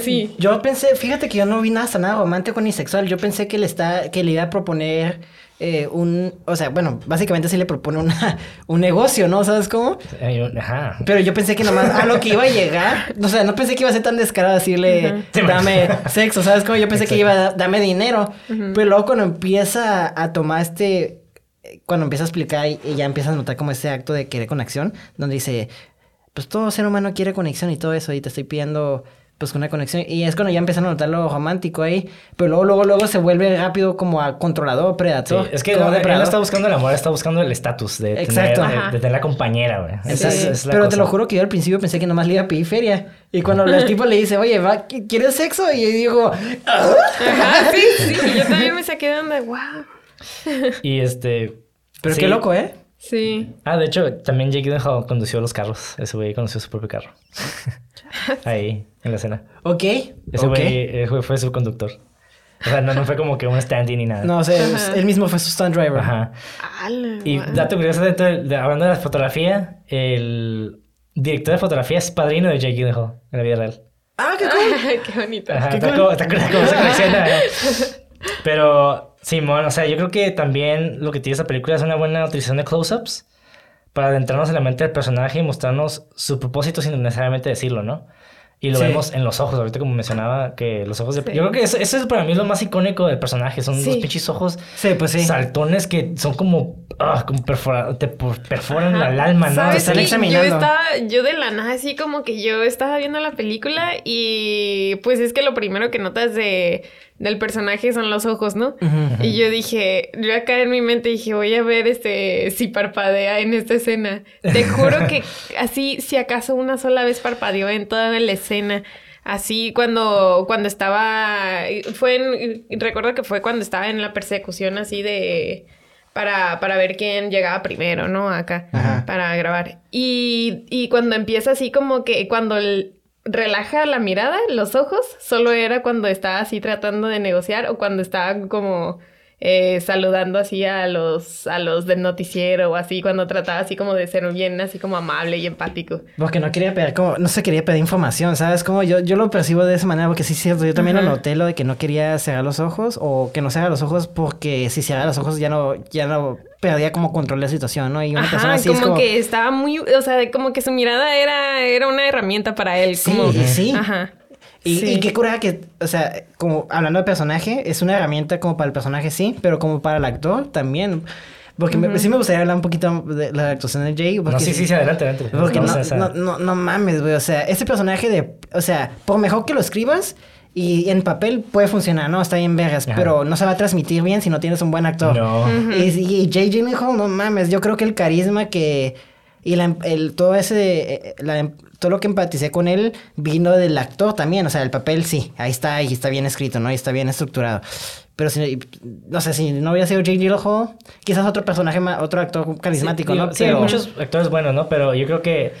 Sí. Yo pensé, fíjate que yo no vi nada hasta nada romántico ni sexual. Yo pensé que le está, que le iba a proponer eh, un, o sea, bueno, básicamente sí le propone una, un negocio, ¿no? ¿Sabes cómo? Eh, Ajá. Pero yo pensé que nomás a lo que iba a llegar, o sea, no pensé que iba a ser tan descarado decirle, dame sexo, ¿sabes cómo? Yo pensé que iba a da- dame dinero. Pero luego cuando empieza a tomar este, cuando empieza a explicar y, y ya empieza a notar como ese acto de querer conexión, donde dice, pues todo ser humano quiere conexión y todo eso, y te estoy pidiendo pues una conexión. Y es cuando ya empiezan a notar lo romántico ahí, pero luego, luego, luego se vuelve rápido como a controlador, Sí, predator. es que no, él no está buscando el amor, está buscando el estatus de, Exacto. tener, de, de tener la compañera, güey. Esa Sí. es- es la Pero te lo juro que yo al principio pensé que nomás le iba a pedir feria. Y cuando el tipo le dice, oye, va, ¿qui- ¿quieres sexo? Y yo digo, "Ah". Ajá, sí, sí. Yo también me saqué de onda, wow. Y este. pero sí. qué loco, ¿eh? Sí. Ah, de hecho, también Jake Gyllenhaal condució los carros. Ese güey condució su propio carro. Ahí, en la escena. Ok. Ese güey eh, fue, fue su conductor. O sea, no, no fue como que un stand-in ni nada. No, o sea, Ajá. él mismo fue su stunt driver. Ajá. Ala, Y dato curioso, dentro de, de- hablando de la fotografía, el director de fotografía es padrino de Jake Gyllenhaal en la vida real. Ah, qué cool. Qué bonito. Ajá, Qué está cool. esa. Pero, Simón, o sea, yo creo que también lo que tiene esta película es una buena utilización de close-ups para adentrarnos en la mente del personaje y mostrarnos su propósito sin necesariamente decirlo, ¿no? Y lo Sí. vemos en los ojos, ahorita como mencionaba, que los ojos de... Sí. Yo creo que eso, eso es para mí lo más icónico del personaje, son Sí. los pinches ojos Sí, pues sí. saltones que son como... ah, como perfora- te perforan Ajá. el alma, ¿no? ¿Sabes Te están examinando. Yo estaba, yo de la nada así como que yo estaba viendo la película y pues es que lo primero que notas de, del personaje son los ojos, ¿no? Y yo dije, yo acá en mi mente dije, voy a ver este si parpadea en esta escena. Te juro que así, si acaso una sola vez parpadeó en toda la escena. Así cuando, cuando estaba, fue en, recuerdo que fue cuando estaba en la persecución así de, para, para ver quién llegaba primero, ¿no? Acá, Ajá. para grabar. Y, y cuando empieza así como que, cuando el- relaja la mirada, los ojos, solo era cuando estaba así tratando de negociar o cuando estaba como eh, saludando así a los, a los del noticiero o así, cuando trataba así como de ser bien, así como amable y empático. Porque no quería pedir, como, no se quería pedir información, ¿sabes? Como yo, yo lo percibo de esa manera, porque sí es cierto, yo también Ajá. lo noté, lo de que no quería cerrar los ojos, o que no cerrar los ojos porque si cerraba los ojos ya no, ya no perdía como control de la situación, ¿no? Y una persona Ajá, así como, es como... que estaba muy, o sea, como que su mirada era, era una herramienta para él. Sí, como, sí. Ajá. Y, Sí. y qué cura que, o sea, como hablando de personaje, es una herramienta como para el personaje, sí, pero como para el actor también. Porque me- sí me gustaría hablar un poquito de la actuación de Jay. Porque No, sí, sí, sí, adelante, adelante. Porque no, no, no, no mames, güey. O sea, este personaje de. O sea, por mejor que lo escribas y en papel puede funcionar, ¿no? Está bien vergas, Ajá. pero no se va a transmitir bien si no tienes un buen actor. No. Y, y Jay Gyllenhaal, no mames, yo creo que el carisma que. Y la, el, todo ese. eh, la- todo lo que empaticé con él vino del actor también. O sea, el papel sí, ahí está, y está bien escrito, ¿no? Y está bien estructurado. Pero si. No sé, si no hubiera sido Jay Gyllenhaal, quizás otro personaje, otro actor carismático, Sí, ¿no? sí, hay Pero- muchos actores buenos, ¿no? Pero yo creo que.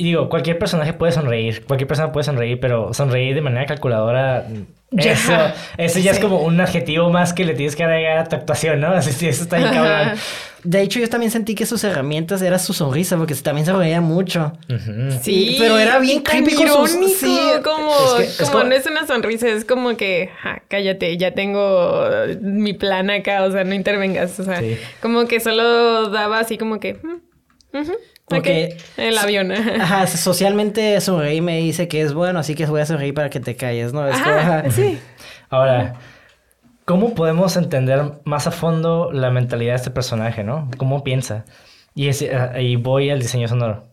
Y Digo, cualquier personaje puede sonreír, cualquier persona puede sonreír, pero sonreír de manera calculadora, Ya. eso, eso ya es como un adjetivo más que le tienes que agregar a tu actuación, ¿no? Así, sí, eso está bien cabrón. De hecho, yo también sentí que sus herramientas era su sonrisa, porque también se reía mucho. Ujú. Sí, pero era bien creepy con sus- irónico, sí, como, es que- es como como- no es una sonrisa, es como que, ja, cállate, ya tengo eh, mi plan acá, o sea, no intervengas, o sea, Sí. como que solo daba así como que, "Mm, Porque- ok", el avión. Ajá, socialmente sonreí me dice que es bueno, así que voy a sonreír para que te calles, ¿no? Es Ajá, ajá. sí. Ahora, ¿cómo podemos entender más a fondo la mentalidad de este personaje, ¿no? ¿Cómo piensa? Y, ah, y voy al diseño sonoro.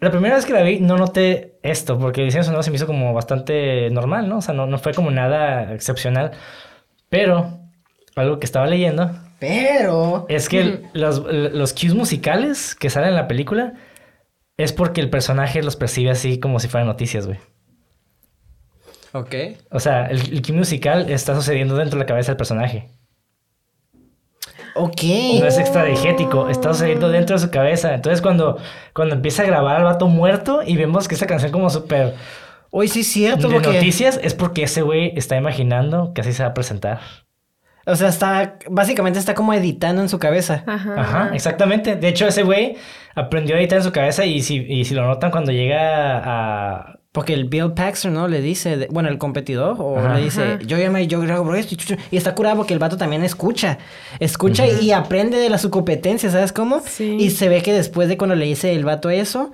La primera vez que la vi no noté esto, porque el diseño sonoro se me hizo como bastante normal, ¿no? O sea, no, no fue como nada excepcional. Pero algo que estaba leyendo Pero... es que el- los, los cues musicales que salen en la película es porque el personaje los percibe así como si fueran noticias, güey. Ok. O sea, el, el cue musical está sucediendo dentro de la cabeza del personaje. Ok. No es extradigético, está sucediendo dentro de su cabeza. Entonces, cuando, cuando empieza a grabar al vato muerto y vemos que esa canción como súper Hoy sí es cierto, de porque... noticias, es porque ese güey está imaginando que así se va a presentar. O sea, está... Básicamente está como editando en su cabeza. Ajá. Ajá, exactamente. De hecho, ese güey aprendió a editar en su cabeza y si, y si lo notan cuando llega a... Porque el Bill Paxton, ¿no? Le dice, de- bueno, el competidor, o Ajá. le dice, yo ya me, yo grabo esto, y, chuchu", y está curado porque el vato también escucha, escucha y aprende de la su competencia, ¿sabes cómo? Sí. Y se ve que después de cuando le dice el vato eso,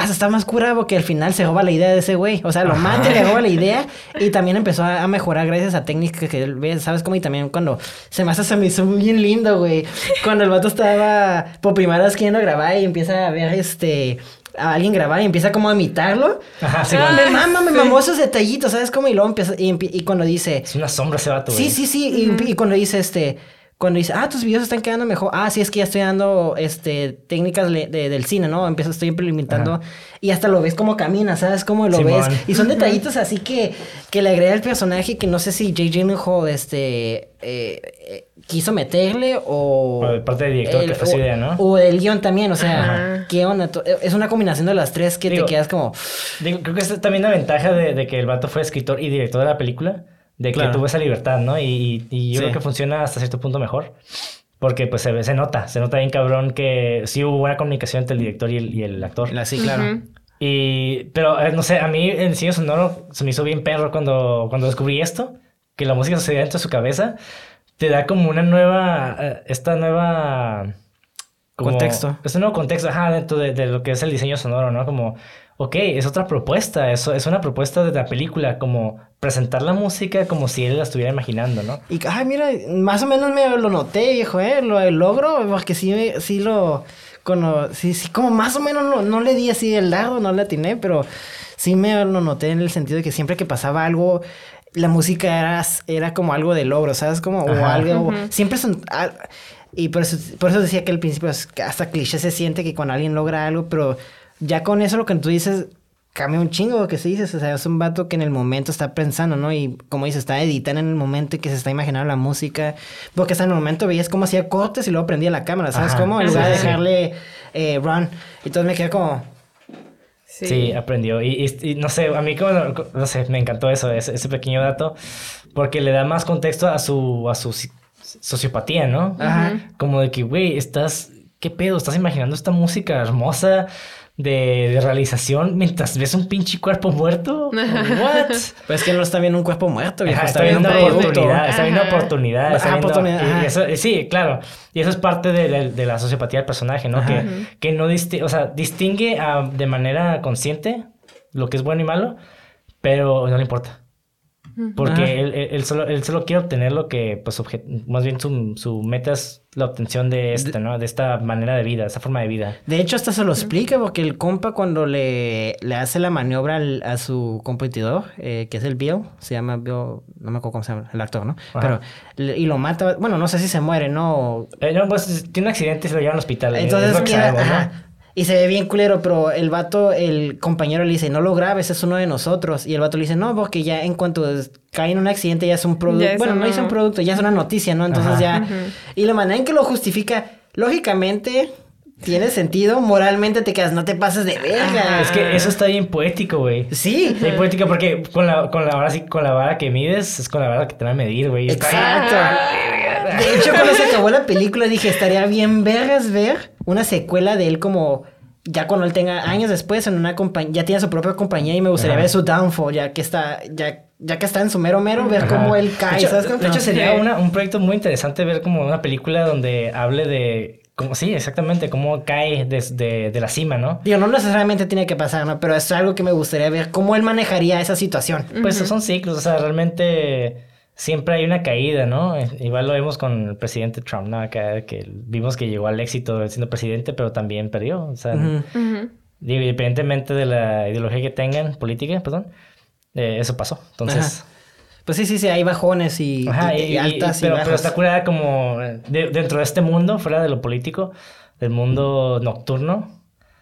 hasta está más curado porque al final se roba la idea de ese güey, o sea, lo Ajá. mata y le roba la idea y también empezó a, mejorar gracias a técnicas que él ve, ¿sabes cómo? Y también cuando se me hace, se me hizo bien lindo, güey, cuando el vato estaba por primera vez queriendo grabar y empieza a ver este... A alguien grabar y empieza como a imitarlo. Ajá, sí, Ah, güey. Me mama, me sí. mamó esos detallitos, ¿sabes cómo? Y luego empieza, y, cuando dice, Es una sombra ese vato, güey. sí, sí, sí, y- y, cuando dice este, cuando dice, ah, tus videos están quedando mejor, ah, sí, es que ya estoy dando, este, técnicas de- del cine, ¿no? Empiezo, estoy implementando, Ajá. y hasta lo ves como camina, ¿sabes? Cómo lo Simón. ves, y son detallitos así que, que le agrega al personaje que no sé si J. Gyllenhaal, este, eh, eh, quiso meterle o... O de parte del director, que fue su o- idea, ¿no? O del guion también, o sea, Ajá. ¿qué onda? To- Es una combinación de las tres que Digo, te quedas como... Digo, creo que es también la ventaja de, de que el vato fue escritor y director de la película, de que Claro. tuvo esa libertad, ¿no? Y, y- yo Sí. creo que funciona hasta cierto punto mejor. Porque pues se, ve- se nota, se nota bien cabrón que sí hubo buena comunicación entre el director y el, y el actor. Sí, claro. Ujú. Y, pero eh, no sé, a mí el diseño sonoro se me hizo bien perro cuando, cuando descubrí esto, que la música sucedía dentro de su cabeza, te da como una nueva, eh, esta nueva... como- Contexto. Es un nuevo contexto, ajá, dentro de, de lo que es el diseño sonoro, ¿no? Como, ok, es otra propuesta, eso es una propuesta de la película, como presentar la música como si él la estuviera imaginando, ¿no? Y, ay, mira, más o menos me lo noté, viejo, ¿eh? Lo logro, porque sí, me- sí lo... Cono, sí, sí, como más o menos lo- no le di así el dardo, no le atiné, pero sí me lo noté en el sentido de que siempre que pasaba algo, la música era, era como algo de logro, ¿sabes? Como, o Ajá. algo, siempre son... al- y por eso, por eso decía que al principio es que hasta cliché se siente que cuando alguien logra algo, pero ya con eso lo que tú dices cambia un chingo lo que se dices. O sea, es un vato que en el momento está pensando, ¿no? Y como dices, está editando en el momento y que se está imaginando la música. Porque hasta en el momento veías cómo hacía cortes y luego prendía la cámara, ¿sabes? Ajá. cómo? En lugar de dejarle eh, run. Y entonces me quedé como... Sí. Sí, aprendió. Y, y- y no sé, a mí como, no sé, me encantó eso, ese, ese pequeño dato, porque le da más contexto a su, a su sociopatía, ¿no? Ajá. Como de que, güey, estás, ¿qué pedo? Estás imaginando esta música hermosa de, de realización mientras ves un pinche cuerpo muerto. ¿What? Pues es que no está viendo un cuerpo muerto, viejo. Ajá, está está viendo un una producto. oportunidad, está viendo oportunidad. Está viendo- oportunidad, y ajá. eso- sí, claro. Y eso es parte de, de- de la sociopatía del personaje, ¿no? Ajá. Que, que no disti- o sea, distingue ah, de manera consciente lo que es bueno y malo, pero no le importa. Porque él, él- él solo, él solo quiere obtener lo que, pues, obje- más bien su, su meta es la obtención de esta, ¿no? De esta manera de vida, esta forma de vida. De hecho, hasta se lo explica porque el compa cuando le, le hace la maniobra al- a su competidor, eh, que es el Bill, se llama Bill, no me acuerdo cómo se llama, el actor, ¿no? Ajá. Pero, le- y lo mata, bueno, no sé si se muere, ¿no? Eh, no, pues tiene un accidente y se lo llevan al hospital. eh, Entonces, es lo que queda- sabemos, ¿no? Y se ve bien culero, pero el vato, el compañero le dice, no lo grabes, es uno de nosotros. Y el vato le dice, no, porque ya en cuanto cae en un accidente ya es un producto. Bueno, no es un producto, ya es una noticia, ¿no? Entonces Ajá. ya... Y la manera en que lo justifica, lógicamente, tiene sentido. Moralmente te quedas, no te pases de verga. Es que eso está bien poético, güey. Sí. Bien poético porque con la, con la vara sí, con la vara que mides es con la vara que te va a medir, güey. Está Exacto. De hecho, cuando se acabó la película dije, estaría bien vergas ver una secuela de él como ya cuando él tenga años después en una compañía, ya tiene su propia compañía y me gustaría Ajá. ver su downfall, ya que está, ya, ya que está en su mero mero, ver Ajá. cómo él De cae. hecho, ¿sabes cómo? de hecho, sería una- un proyecto muy interesante ver como una película donde hable de... Como, sí, exactamente, cómo cae desde de la cima, ¿no? Digo, no necesariamente tiene que pasar, ¿no? Pero es algo que me gustaría ver cómo él manejaría esa situación. Pues son ciclos, o sea, realmente siempre hay una caída, ¿no? Igual lo vemos con el presidente Trump, ¿no? Acá que vimos que llegó al éxito siendo presidente, pero también perdió. O sea, independientemente de la ideología que tengan, política, perdón, eh, eso pasó. Entonces... Pues sí, sí, sí, hay bajones y, Ajá, y- y, y y- altas y pero, bajas. pero está curada como de- dentro de este mundo, fuera de lo político, del mundo nocturno,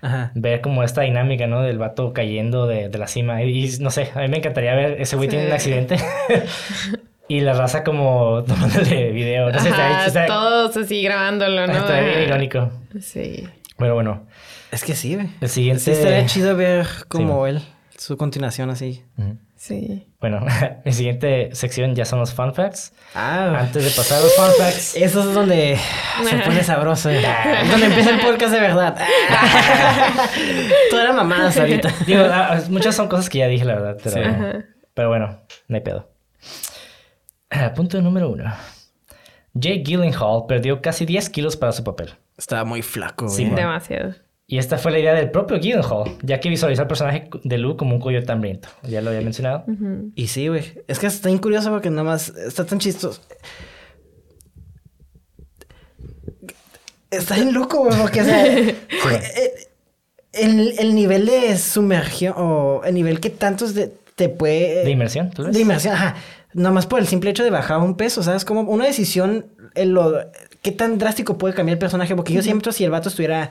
Ajá. ver como esta dinámica, ¿no? Del vato cayendo de, de la cima. Y, y no sé, a mí me encantaría ver ese güey tiene un Sí. accidente y la raza como tomándole video. No sé, está, Ajá, está- todos así grabándolo, ¿no? está bien irónico. Sí. Pero bueno, Es que sí, güey. el siguiente... Sí, estaría chido ver como él, su continuación así. Sí. Bueno, mi siguiente sección ya son los fun facts. Ah, Antes de pasar a los fun facts... Eso es donde se pone sabroso. eh. Es donde empieza el podcast de verdad. Todo era mamadas ahorita. Digo, ah, muchas son cosas que ya dije, la verdad. Pero, Sí. Pero bueno, no hay pedo. Punto número uno. Jake Gyllenhaal perdió casi 10 kilos para su papel. Estaba muy flaco, güey. Sí. Demasiado. Y esta fue la idea del propio Gyllenhaal, ya que visualizó al personaje de Lou como un coyote hambriento. Ya lo había mencionado. Y sí, güey. Es que está bien curioso porque nada más está tan chistoso. Está bien loco, güey, porque, o sea, eh, el, el nivel de sumergión o el nivel que tantos de- te puede... ¿De inmersión? ¿tú ves? De inmersión, ajá. Nomás por el simple hecho de bajar un peso, ¿sabes? Como una decisión, en lo, ¿qué tan drástico puede cambiar el personaje? Porque yo siento si el vato estuviera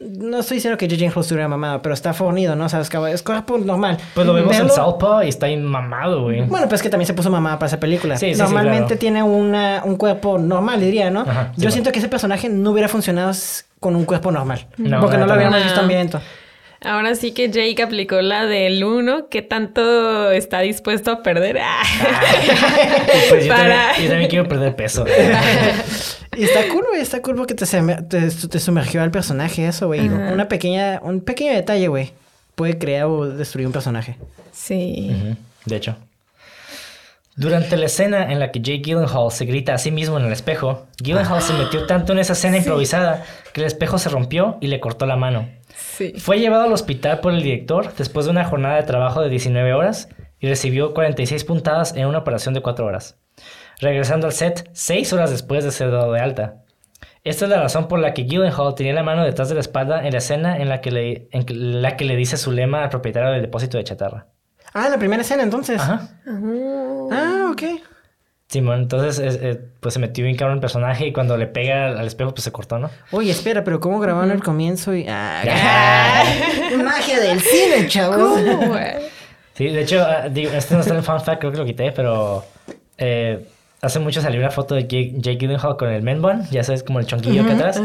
No estoy diciendo que J.J. Gyllenhaal estuviera mamado, pero está fornido, ¿no? Sabes, que es cuerpo normal. Pues lo vemos en Verlo- Southpaw y está mamado, güey. Bueno, pues que también se puso mamada para esa película. Sí, sí, sí, Normalmente claro. tiene una, un cuerpo normal, diría, ¿no? Ajá, Yo siento que ese personaje no hubiera funcionado con un cuerpo normal. No, porque no lo neta. visto en viento. Ahora sí que Jake aplicó la del uno. ¿Qué tanto está dispuesto a perder? Ah. Pues yo, Para- también, yo también quiero perder peso. Y está cool, güey. Está cool porque te, te, te sumergió al personaje eso, güey. Una pequeña, un pequeño detalle, güey. Puede crear o destruir un personaje. Sí. De hecho. Durante la escena en la que Jake Gyllenhaal se grita a sí mismo en el espejo, Gyllenhaal se metió tanto en esa escena improvisada que el espejo se rompió y le cortó la mano. Sí. Fue llevado al hospital por el director después de una jornada de trabajo de 19 horas y recibió 46 puntadas en una operación de 4 horas, regresando al set 6 horas después de ser dado de alta. Esta es la razón por la que Gyllenhaal tenía la mano detrás de la espalda en la escena en la que le, en la que le dice su lema al propietario del depósito de chatarra. Ah, en la primera escena, entonces. Ajá. Ah, ok. Simón, entonces es- eh, pues se metió bien cabrón el personaje y cuando le pega al espejo pues se cortó, ¿no? Oye, espera, pero ¿cómo grabaron el comienzo? Y... Ah. Ah, magia del cine, chavos. Sí, de hecho, ah, digo, este no está en el fun fact, creo que lo quité, pero eh, hace mucho salió una foto de Jake, Jake Gyllenhaal con el men bun, ya sabes, como el chonquillo acá atrás.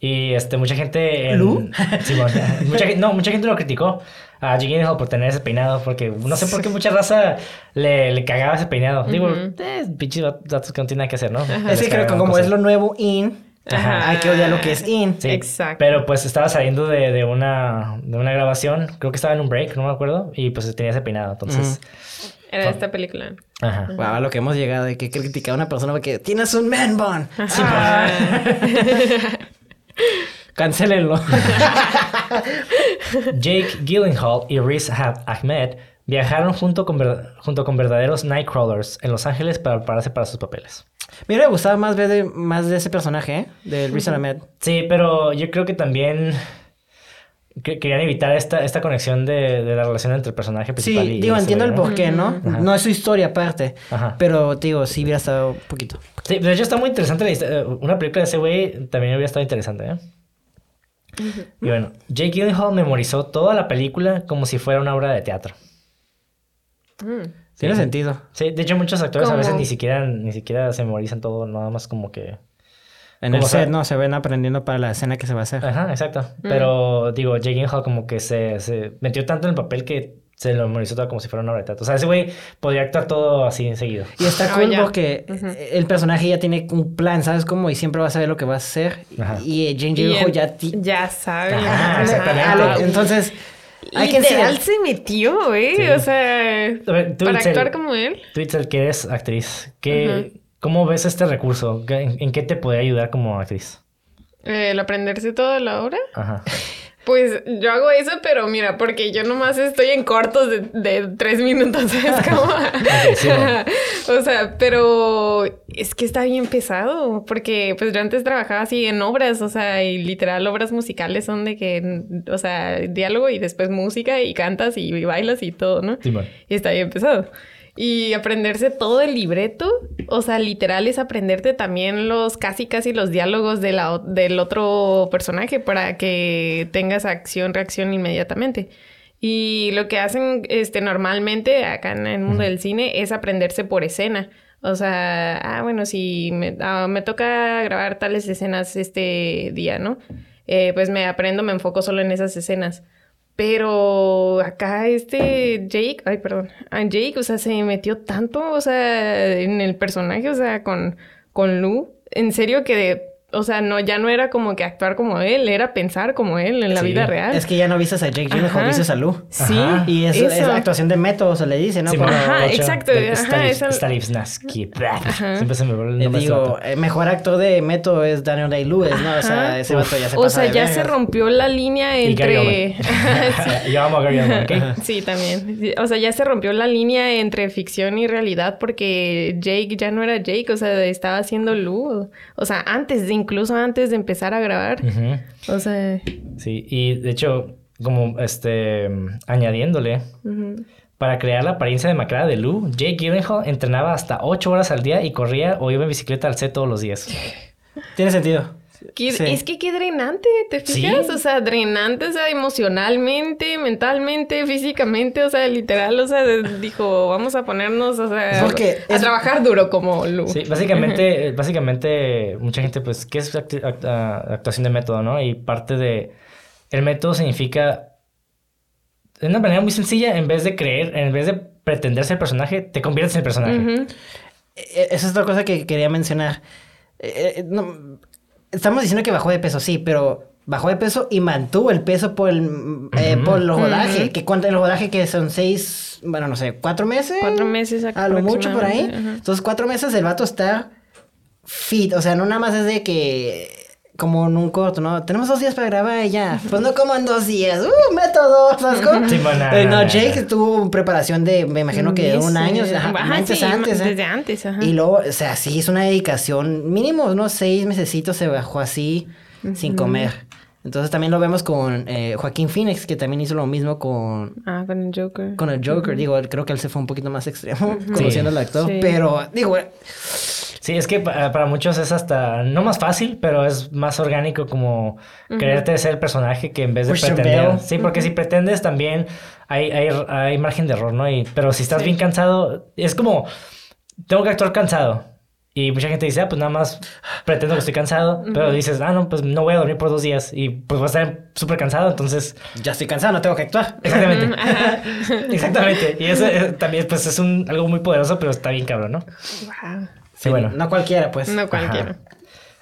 Y este, mucha gente... En, ¿Lu? Simón, mucha, no, mucha gente lo criticó a Gyllenhaal por tener ese peinado, porque no sé por qué mucha raza le, le cagaba ese peinado. Digo, eh, pinches datos que no tienen nada que hacer, ¿no? Es que creo que como cosas. es lo nuevo in, Ajá. hay que odiar lo que es in. Sí, Exacto. Pero pues estaba saliendo de, de una, de una grabación, creo que estaba en un break, no me acuerdo, y pues tenía ese peinado, entonces... Era esta película. Ajá. Wow, a lo que hemos llegado de que criticar a una persona porque tienes un man bun. Ah. Cancélenlo. Jake Gyllenhaal y Riz Ahmed viajaron junto con, junto con verdaderos Nightcrawlers en Los Ángeles para prepararse para sus papeles. Me hubiera gustado más ver de, más de ese personaje, ¿eh? Del Riz Ahmed. Sí, pero yo creo que también que- querían evitar esta, esta conexión de, de la relación entre el personaje Sí, principal y digo, entiendo el porqué, ¿no? No es su historia aparte. Ajá. Pero, digo, sí hubiera estado un poquito. Sí, de hecho está muy interesante la historia. Una película de ese güey también hubiera estado interesante, ¿eh? Y bueno, Jake Gyllenhaal memorizó toda la película como si fuera una obra de teatro. Mm. Tiene sentido. Sí, de hecho muchos actores a veces ni siquiera, ni siquiera se memorizan todo, nada más como que... En el set, sea- ¿no? Se ven aprendiendo para la escena que se va a hacer. Ajá, exacto. Pero digo, Jake Gyllenhaal como que se, se metió tanto en el papel que se lo memorizó todo como si fuera una obra de teatro. O sea, ese güey podría actuar todo así enseguido. Y está Ah, cool porque el personaje ya tiene un plan, ¿sabes cómo? Y siempre va a saber lo que va a hacer. Ajá. Y eh, Jane Gyllenhaal ya... ti- ya sabe. Ajá, exactamente. Entonces... hay que Literal se metió, güey. Sí. O sea, A ver, tú, para Itzel, actuar como él. Tú, Itzel, que eres actriz, ¿qué, ¿cómo ves este recurso? ¿Qué- ¿En, en qué te puede ayudar como actriz? El aprenderse toda la obra. Ajá. Pues yo hago eso, pero mira, porque yo nomás estoy en cortos de, de tres minutos, sí, bueno. o sea, pero es que está bien pesado, porque pues yo antes trabajaba así en obras, o sea, y literal obras musicales son de que, o sea, diálogo y después música y cantas y bailas y todo, ¿no? Y está bien pesado. Y aprenderse todo el libreto, o sea, literal es aprenderte también los casi casi los diálogos de la o- del otro personaje para que tengas acción, reacción inmediatamente. Y lo que hacen este normalmente acá en el mundo del cine es aprenderse por escena. O sea, ah, bueno, si me, ah, me toca grabar tales escenas este día, ¿no? Eh, pues me aprendo, me enfoco solo en esas escenas. Pero acá este Jake, ay, perdón, a Jake, o sea, se metió tanto, o sea, en el personaje, o sea, con, con Lu, en serio que, o sea, no, ya no era como que actuar como él, era pensar como él en la Sí, vida real. Es que ya no vistes a Jake Gyllenhaal, vistes a Lu. Sí, Ajá. Y eso, es actuación de método, se le dice, ¿no? Simón, Como- Ajá, hecho, exacto, de ajá, Stanislavski. Siempre se me vuelve el nombre digo, el mejor actor de método es Daniel Day-Lewis, ¿no? O sea, ese vato ya se o pasa sea, de ya vergas. se rompió la línea Y Gary entre... Oldman. Yo amo a Gary Oldman, ¿ok? Sí, también. O sea, ya se rompió la línea entre ficción y realidad porque Jake ya no era Jake, o sea, estaba haciendo Lu. O sea, antes de, incluso antes de empezar a grabar. O sea, Sí, y de hecho, como este, añadiéndole, para crear la apariencia demacrada de Lou, Jake Gyllenhaal entrenaba hasta 8 horas al día y corría o iba en bicicleta al set todos los días. Tiene sentido. Qué- Sí. Es que qué drenante, ¿te fijas? Sí. O sea, drenante, o sea, emocionalmente, mentalmente, físicamente, o sea, literal, o sea, dijo, vamos a ponernos, o sea, Porque a es- trabajar duro como Lu. Sí, básicamente, eh, básicamente mucha gente, pues, ¿qué es act- ah, actuación de método, no? Y parte de... El método significa... De una manera muy sencilla, en vez de creer, en vez de pretender ser personaje, te conviertes en el personaje. Ujú. Eh, Esa es otra cosa que quería mencionar. Eh, eh, no, estamos diciendo que bajó de peso, sí, pero bajó de peso y mantuvo el peso por el, eh, Ujú. por el rodaje. Que cuánto el rodaje que son seis, bueno, no sé, cuatro meses. Cuatro meses A lo mucho por ahí. Entonces, cuatro meses el vato está fit. O sea, no nada más es de que. Como en un corto, ¿no? Tenemos dos días para grabar y ya. Pues no como en dos días. ¡Uh, método! ¿Sabes cómo? Sí, bueno, Eh, no, Jake no. tuvo preparación de, me imagino que de un año. Ajá, Ajá, antes, sí, antes. ¿eh? Desde antes, ajá. Y luego, o sea, sí, es una dedicación mínimo, unos seis mesecitos se bajó así, sin comer. Entonces también lo vemos con eh, Joaquín Phoenix, que también hizo lo mismo con, Ah, con el Joker. con el Joker. Digo, él- creo que él se fue un poquito más extremo, conociendo al actor. Sí. Pero, digo, eh, Sí, es que pa- para muchos es hasta, no más fácil, pero es más orgánico como creerte ser el personaje que en vez de pretender. Sí, porque si pretendes también hay, hay, hay margen de error, ¿no? Y, pero si estás bien cansado, es como, tengo que actuar cansado. Y mucha gente dice, ah, pues nada más pretendo que estoy cansado. Pero dices, ah, no, pues no voy a dormir por dos días. Y pues voy a estar súper cansado, entonces... ya estoy cansado, no tengo que actuar. Exactamente. Exactamente. Y eso eh, también, pues es un, algo muy poderoso, pero está bien cabrón, ¿no? Wow. Sí, bueno. No cualquiera, pues. No cualquiera. Ajá.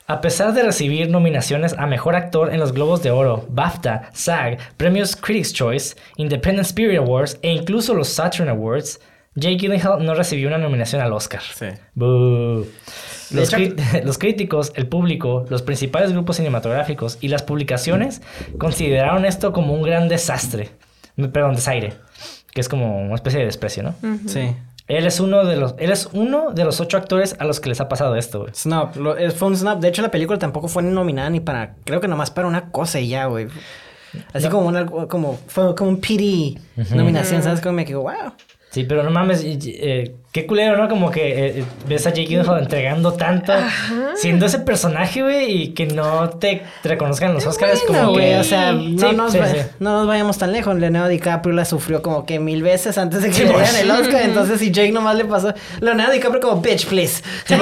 A pesar de recibir nominaciones a Mejor Actor en los Globos de Oro, BAFTA, SAG, Premios Critics' Choice, Independent Spirit Awards e incluso los Saturn Awards, Jake Gyllenhaal no recibió una nominación al Oscar. Sí. Boo. Los, hecho- cri- los críticos, el público, los principales grupos cinematográficos y las publicaciones consideraron esto como un gran desastre. Perdón, desaire. Que es como una especie de desprecio, ¿no? Sí. Él es uno de los, él es uno de los ocho actores a los que les ha pasado esto, güey. Snap, lo- fue un snap. De hecho, la película tampoco fue nominada ni para. Creo que nomás para una cosa y ya, güey. Así como una. Como, fue como un pity nominación, ¿sabes? Como me quedo, wow. Sí, pero no mames, eh, qué culero, ¿no? Como que eh, ves a Jake Gyllenhaal entregando tanto, siendo ese personaje, güey, y que no te, te reconozcan los Oscars Bueno, como güey, que... o sea, no, Sí, nos sí, va- sí. no nos vayamos tan lejos. Leonardo DiCaprio la sufrió como que mil veces antes de que le pues. dieran el Oscar. Entonces, si Jake nomás le pasó. Leonardo DiCaprio como, bitch, please.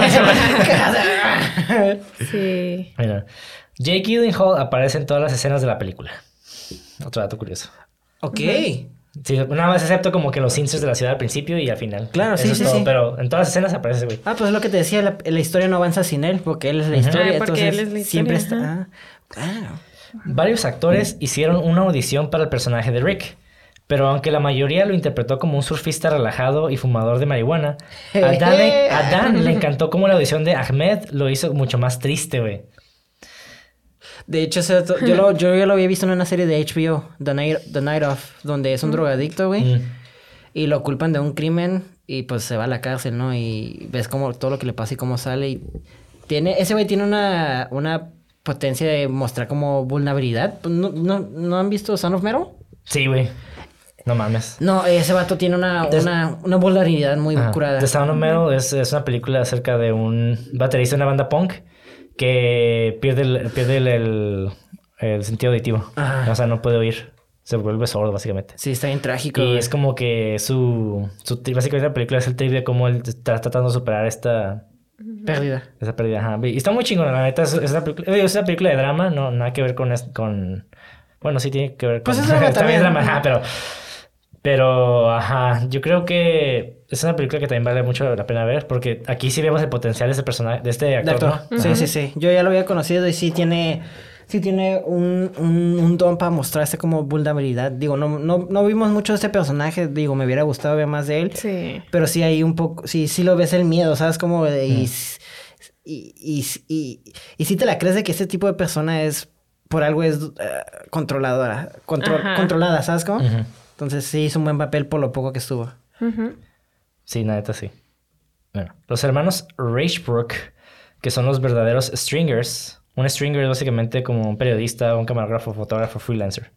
Sí. Mira, Jake Gyllenhaal aparece en todas las escenas de la película. Otro dato curioso. ok. Sí, nada más excepto como que los inserts de la ciudad al principio y al final. Claro, Eso sí, es sí, todo, sí. Pero en todas las escenas aparece, güey. Ah, pues es lo que te decía, la, la historia no avanza sin él, porque él es la historia. Ah, porque entonces, él es la siempre historia, está. ajá. Ah, claro. Varios actores hicieron una audición para el personaje de Rick, pero aunque la mayoría lo interpretó como un surfista relajado y fumador de marihuana, a Dan, a Dan le encantó como la audición de Ahmed lo hizo mucho más triste, güey. De hecho, ese dato- yo, lo, yo ya lo había visto en una serie de HBO, The Night, The Night Of, donde es un drogadicto, güey. Mm. Y lo culpan de un crimen y pues se va a la cárcel, ¿no? Y ves como todo lo que le pasa y cómo sale. Y tiene, ese güey tiene una, una potencia de mostrar como vulnerabilidad. ¿No, no, ¿no han visto Son of Metal? Sí, güey. No mames. No, ese vato tiene una, Des- una, una vulnerabilidad muy curada. The Sound of Metal es, es una película acerca de un baterista de una banda punk que pierde el, pierde el, el- el sentido auditivo. Ajá. O sea, no puede oír. Se vuelve sordo, básicamente. Sí, está bien trágico. Y güey. es como que su, su básicamente la película es el trip de cómo él está tratando de superar esta, Pérdida. esa pérdida. Ajá. Y está muy chingona, la neta. Es, es una película, eh, es una película de drama, no, nada que ver con, con... Bueno, sí tiene que ver con... Pues es drama también es drama, ajá, pero... Pero, ajá, yo creo que es una película que también vale mucho la pena ver porque aquí sí vemos el potencial de este personaje, de este De actor. Sí, sí, sí. Yo ya lo había conocido y sí tiene, sí tiene un, un, un don para mostrarse como vulnerabilidad. Digo, no, no, no vimos mucho de este personaje. Digo, me hubiera gustado ver más de él. Sí. Pero sí hay un poco, sí, sí lo ves el miedo, ¿sabes? Como de, y, y, y, y, y sí te la crees de que este tipo de persona es, por algo es eh, controladora, control- Ajá. controlada, ¿sabes cómo? Entonces sí hizo un buen papel por lo poco que estuvo. Ujú. Sí, neta sí. Bueno, los hermanos Rachebrook, que son los verdaderos stringers. Un stringer es básicamente como un periodista, un camarógrafo, fotógrafo, freelancer.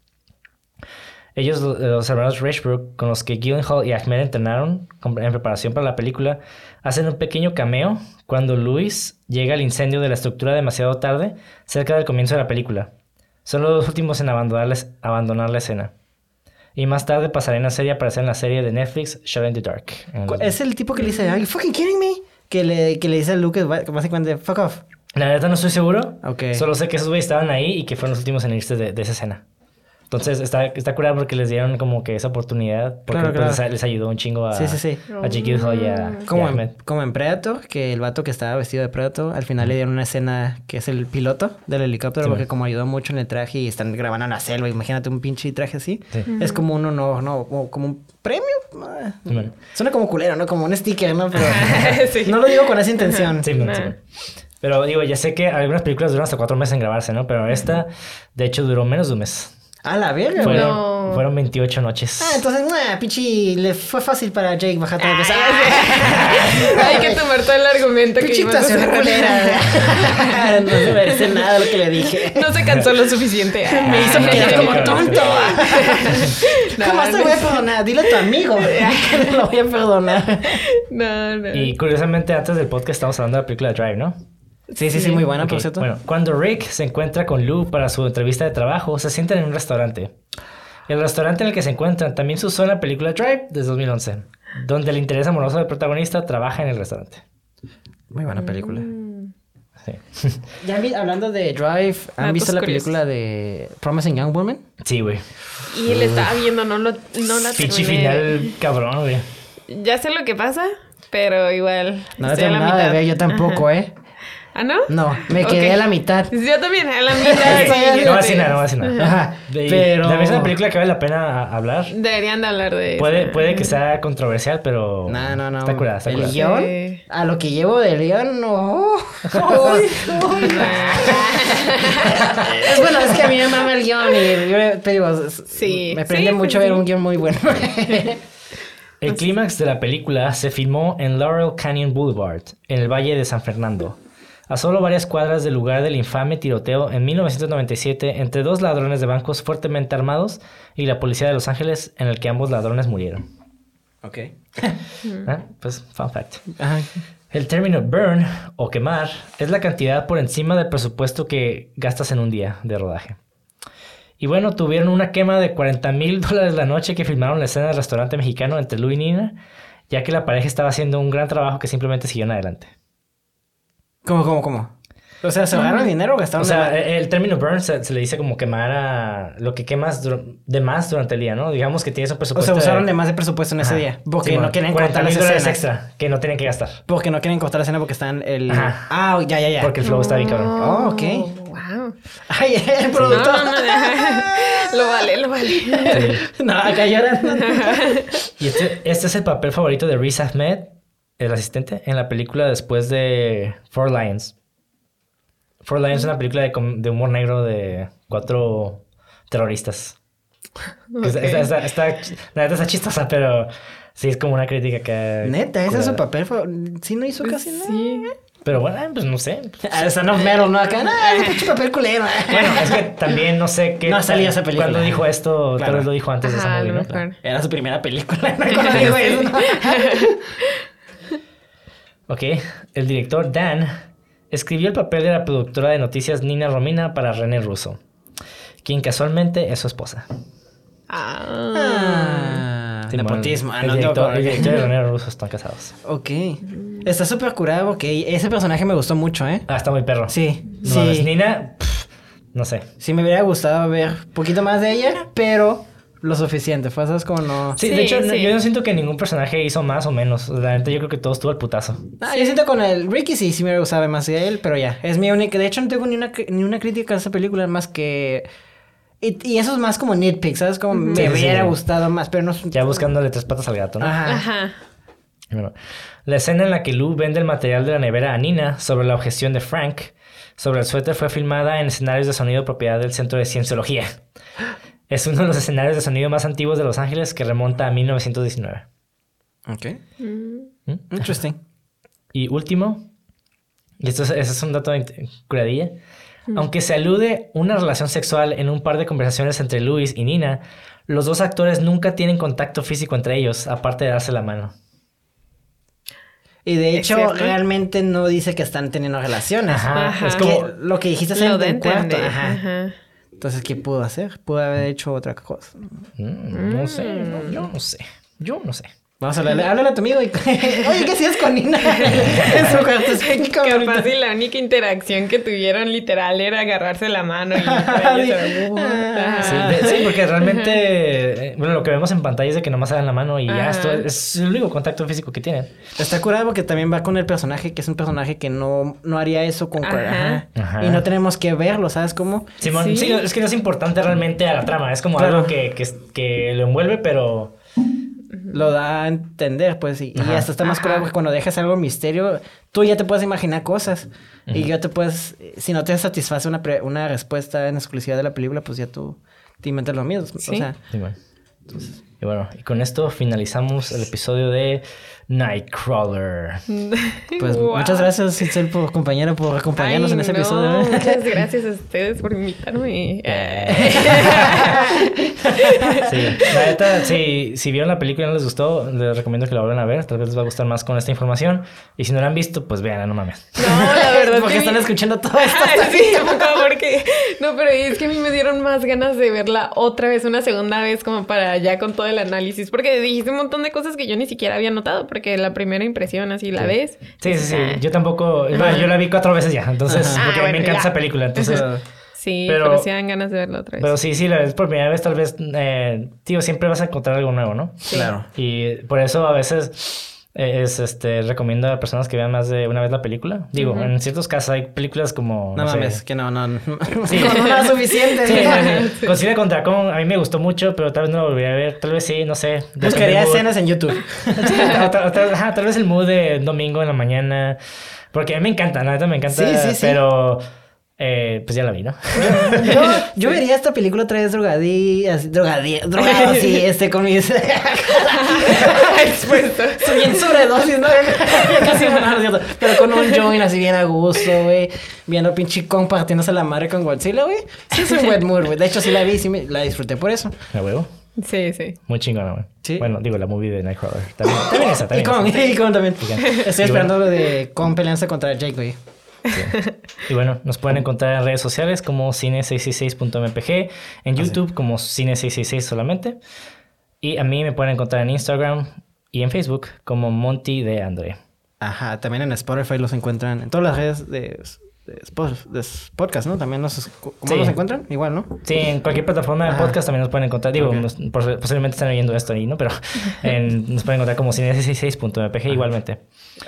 Ellos, los hermanos Rashbrook, con los que Gyllenhaal y Ahmed entrenaron en preparación para la película, hacen un pequeño cameo cuando Luis llega al incendio de la estructura demasiado tarde, cerca del comienzo de la película. Son los últimos en abandonar la escena. Y más tarde pasará en la serie aparecer en la serie de Netflix Shot in the Dark. Es el tipo que le dice, ¿Are you fucking kidding me? Que le, que le dice a Lucas básicamente, fuck off. La verdad no estoy seguro. Solo sé que esos güeyes estaban ahí y que fueron los últimos en irse de esa escena. Entonces está, está curado porque les dieron como que esa oportunidad. Porque pues, Les, ayudó un chingo a, sí, sí, sí. a y a, como, en, como en Predator, que el vato que estaba vestido de Predator, al final le dieron una escena que es el piloto del helicóptero, porque como ayudó mucho en el traje y están grabando en la selva, imagínate un pinche traje así. Es como un honor, ¿no? Como un premio. Suena como culero, ¿no? Como un sticker, ¿no? Pero no lo digo con esa intención. Sí, Pero digo, ya sé que algunas películas duran hasta cuatro meses en grabarse, ¿no? Pero esta, de hecho, duró menos de un mes. A la verga, fueron, fueron 28 noches. Ah, entonces, nah, pichi, le fue fácil para Jake bajar todo el Hay que tomar todo el argumento que a no se merece nada lo que le dije. No se cansó lo suficiente. Me hizo quedar como tonto. ¿Cómo se voy a perdonar? Dile a tu amigo que no lo voy a perdonar. No, no. Y curiosamente, antes del podcast estamos hablando de la película Drive, ¿no? Sí, sí, sí, muy buena, por cierto. Bueno, cuando Rick se encuentra con Lou para su entrevista de trabajo, se sientan en un restaurante. El restaurante en el que se encuentran también se usó en la película Drive de 2011, donde el interés amoroso del protagonista trabaja en el restaurante. Muy buena película. Mm. Sí. ya hablando de Drive, ¿han ah, visto pues la película de Promising Young Woman? Sí, güey. Y él estaba viendo, no, lo, no la Pichi final cabrón, güey. Ya sé lo que pasa, pero igual. No la terminado de ver yo tampoco, ¿eh? ¿Ah, no? No, me quedé a la mitad. Yo también, a la mitad. no va a nada, no va a nada. Ajá. pero... ¿La una película que vale la pena hablar? Deberían de hablar de eso. Puede, puede que sea controversial, pero... No, no, no. Está curada, está ¿El guion? A lo que llevo de guion, no. es bueno, es que a mí me mama el guion y yo te digo, sí, me prende mucho ver un guion muy bueno. El clímax de la película se filmó en Laurel Canyon Boulevard, en el Valle de San Fernando, a solo varias cuadras del lugar del infame tiroteo en 1997 entre dos ladrones de bancos fuertemente armados y la policía de Los Ángeles, en el que ambos ladrones murieron. Ok. Ah, pues, fun fact. El término burn o quemar es la cantidad por encima del presupuesto que gastas en un día de rodaje. Y bueno, tuvieron una quema de 40 mil dólares la noche que filmaron la escena del restaurante mexicano entre Lou y Nina, ya que la pareja estaba haciendo un gran trabajo que simplemente siguieron adelante. ¿Cómo, cómo, cómo? O sea, ¿se ahorraron dinero o gastaron? O sea, el término burn se, le dice como quemar a lo que quemas de más durante el día, ¿no? Digamos que tienes un presupuesto. O sea, usaron de, más de presupuesto en ese día. Porque no quieren cortar las escenas. extra que no tienen que gastar. Porque no quieren cortar la escena porque están el. Ajá. Ah, ya, ya, ya. Porque el flow está bien cabrón. Oh, ok. Wow. Ay, el productor. No, no, no, lo vale, lo vale. Sí. no, acá llorando. y este, este es el papel favorito de Riz Ahmed el asistente, en la película después de Four Lions. Four Lions es una película de, humor negro de cuatro terroristas. Está, la neta está chistosa, pero sí es como una crítica que. Neta, ese es su papel. Sí, no hizo casi nada. Sí. Pero bueno, pues no sé. Ah, esa no mero, no acá. No, es papel culero. Bueno, es que también no sé qué. No salía esa película. Cuando dijo esto, tal vez lo dijo antes de esa ¿no? Era su primera película. ¿no? Ok, el director Dan escribió el papel de la productora de noticias Nina Romina para René Russo, quien casualmente es su esposa. Ah, sí, nepotismo. Ah, el, director, y René Russo están casados. Ok. Está súper curado, ok. Ese personaje me gustó mucho, ¿eh? Ah, está muy perro. Sí, sí. Nina, no sé. Sí, me hubiera gustado ver un poquito más de ella, pero lo suficiente. Fue, ¿sabes? Como no. Sí, de hecho, yo no siento que ningún personaje hizo más o menos. La yo creo que todos estuvo el putazo. Ah, yo siento con el Ricky sí, sí me gustaba más de él, pero ya. Es mi única. De hecho, no tengo ni una, ni una crítica a esa película más que. Y, eso es más como nitpick, ¿sabes? Como me hubiera gustado más, pero no. Ya buscándole tres patas al gato, ¿no? Ajá. Ajá. Bueno, la escena en la que Lou vende el material de la nevera a Nina sobre la objeción de Frank sobre el suéter fue filmada en escenarios de sonido propiedad del Centro de Cienciología. Es uno de los escenarios de sonido más antiguos de Los Ángeles que remonta a 1919. Ok. Mm. Interesting. Y último, y esto es, un dato de curadilla, mm. aunque se alude una relación sexual en un par de conversaciones entre Luis y Nina, los dos actores nunca tienen contacto físico entre ellos, aparte de darse la mano. Y de hecho, realmente no dice que están teniendo relaciones. Ajá, Ajá. es Que como... lo que dijiste en el cuarto. Ajá. Entonces, ¿qué pudo hacer? Pudo haber hecho otra cosa. Mm, no sé, yo no sé. Yo no sé. Vamos a hablarle, háblale a tu amigo y... Oye, ¿qué hacías con Nina? en su cuarto. Es que como Capaz y la única interacción que tuvieron literal era agarrarse la mano y Ajá. Sí, de- sí, porque realmente, eh, bueno, lo que vemos en pantalla es de que nomás se dan la mano y ya esto es el único contacto físico que tienen. Está curado porque también va con el personaje, que es un personaje que no, no haría eso con... Ajá. Ajá. Ajá. Y no tenemos que verlo, ¿sabes cómo? Simón, sí. Sí. es que no es importante realmente a la trama, es como Claro. algo que, que, que lo envuelve, pero... Lo da a entender, pues, y, hasta está más curado porque cuando dejas algo misterio, tú ya te puedes imaginar cosas. Y ya te puedes, si no te satisface una, pre- una respuesta en exclusividad de la película, pues ya tú te inventas lo mismo. O Sí. sea, Simón. Y bueno, y con esto finalizamos el episodio de Nightcrawler. pues Wow. muchas gracias, Itzel, por compañera, por acompañarnos Ay, en ese no, episodio. ¿eh? Muchas gracias a ustedes por invitarme. Sí, la neta, sí, si vieron la película y no les gustó, les recomiendo que la vuelvan a ver. Tal vez les va a gustar más con esta información. Y si no la han visto, pues vean, no mames. No, la verdad porque que están mi- escuchando todo esto. Ay, sí, tampoco, porque... No, pero es que a mí me dieron más ganas de verla otra vez, una segunda vez, como para ya con todo el análisis. Porque dijiste un montón de cosas que yo ni siquiera había notado, porque la primera impresión así la ves. Sí, sí, sí. Yo tampoco. yo la vi cuatro veces ya. Entonces, Ajá. porque Ah, me bueno, encanta ya. esa película. Entonces, Sí, Pero- pero, sí dan ganas de verla otra vez. pero sí, sí, la ves por primera vez, tal vez, eh, tío, siempre vas a encontrar algo nuevo, ¿no? Claro. Y por eso a veces eh, es, este, recomiendo a personas que vean más de una vez la película. Digo, en ciertos casos hay películas como. No, sé, mames, que no, no. Sí. Con una suficiente. Sí, sí, sí. Consigue contra con a mí me gustó mucho, pero tal vez no lo volvería a ver. Tal vez sí, no sé. Buscaría escenas en YouTube. Sí, o tal- o tal- ajá, tal vez el mood de domingo en la mañana. Porque a mí me encanta, la neta me encanta. Sí, sí, sí. Pero eh, pues ya la vi, ¿no? Yo, yo vería esta película otra vez drogadí, así, drogadí, drogado así, este, con mis... Expuesto. Estoy bien sobredosis, ¿no? Casi no, cierto. Pero con un joint así bien a gusto, güey. Viendo pinche Kong partiéndose la madre con Godzilla, güey. Sí, es un buen mood, güey. De hecho, sí la vi, sí me- la disfruté por eso. A huevo. Sí, sí. Muy chingona, güey. Sí. Bueno, digo, la movie de Nightcrawler. También, también esa, Y también Kong, esa. y Kong también. Estoy Y esperando de Kong peleándose contra Jake, güey. Sí. Y bueno, nos pueden encontrar en redes sociales como cine666.mpg, en YouTube como cine666 solamente. Y a mí me pueden encontrar en Instagram y en Facebook como Monty de André. Ajá, también en Spotify los encuentran en todas las redes de, de, Spot- de podcast, ¿no? También los, ¿cómo Sí. los encuentran? Igual, ¿no? Sí, en cualquier plataforma de Ajá. podcast también nos pueden encontrar. Digo, nos- posiblemente están oyendo esto ahí, ¿no? Pero en- nos pueden encontrar como cine666.mpg igualmente.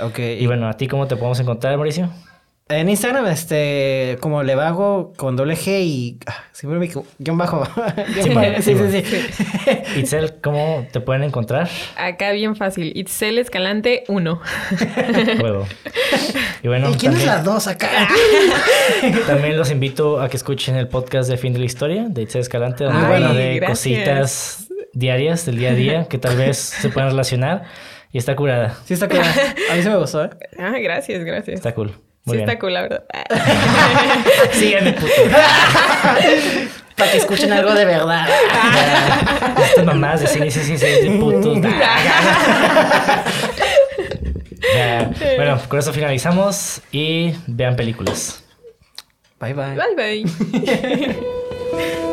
Ok. Y bueno, ¿a ti cómo te podemos encontrar, Mauricio? En Instagram, este, como le vago con doble G y ah, siempre me guion bajo. Sí, bajo. Sí, sí, sí, sí. Itzel, ¿cómo te pueden encontrar? Acá bien fácil. Itzel Escalante 1. Huevo. Y bueno, ¿Y quién es también, la dos acá? también los invito a que escuchen el podcast de Fin de la Historia de Itzel Escalante, donde habla de gracias. cositas diarias del día a día que tal vez se puedan relacionar. Y está curada. Sí, está cool. A mí se me gustó, ¿eh? Ah, gracias, gracias. Está cool. Muy sí, bien. está cool, la verdad. Síganme, puto. Para que escuchen algo de verdad. Estas mamás de cine, sí, sí, sí, de putos. Ya, Bueno, con eso finalizamos y vean películas. Bye, bye. Bye, bye.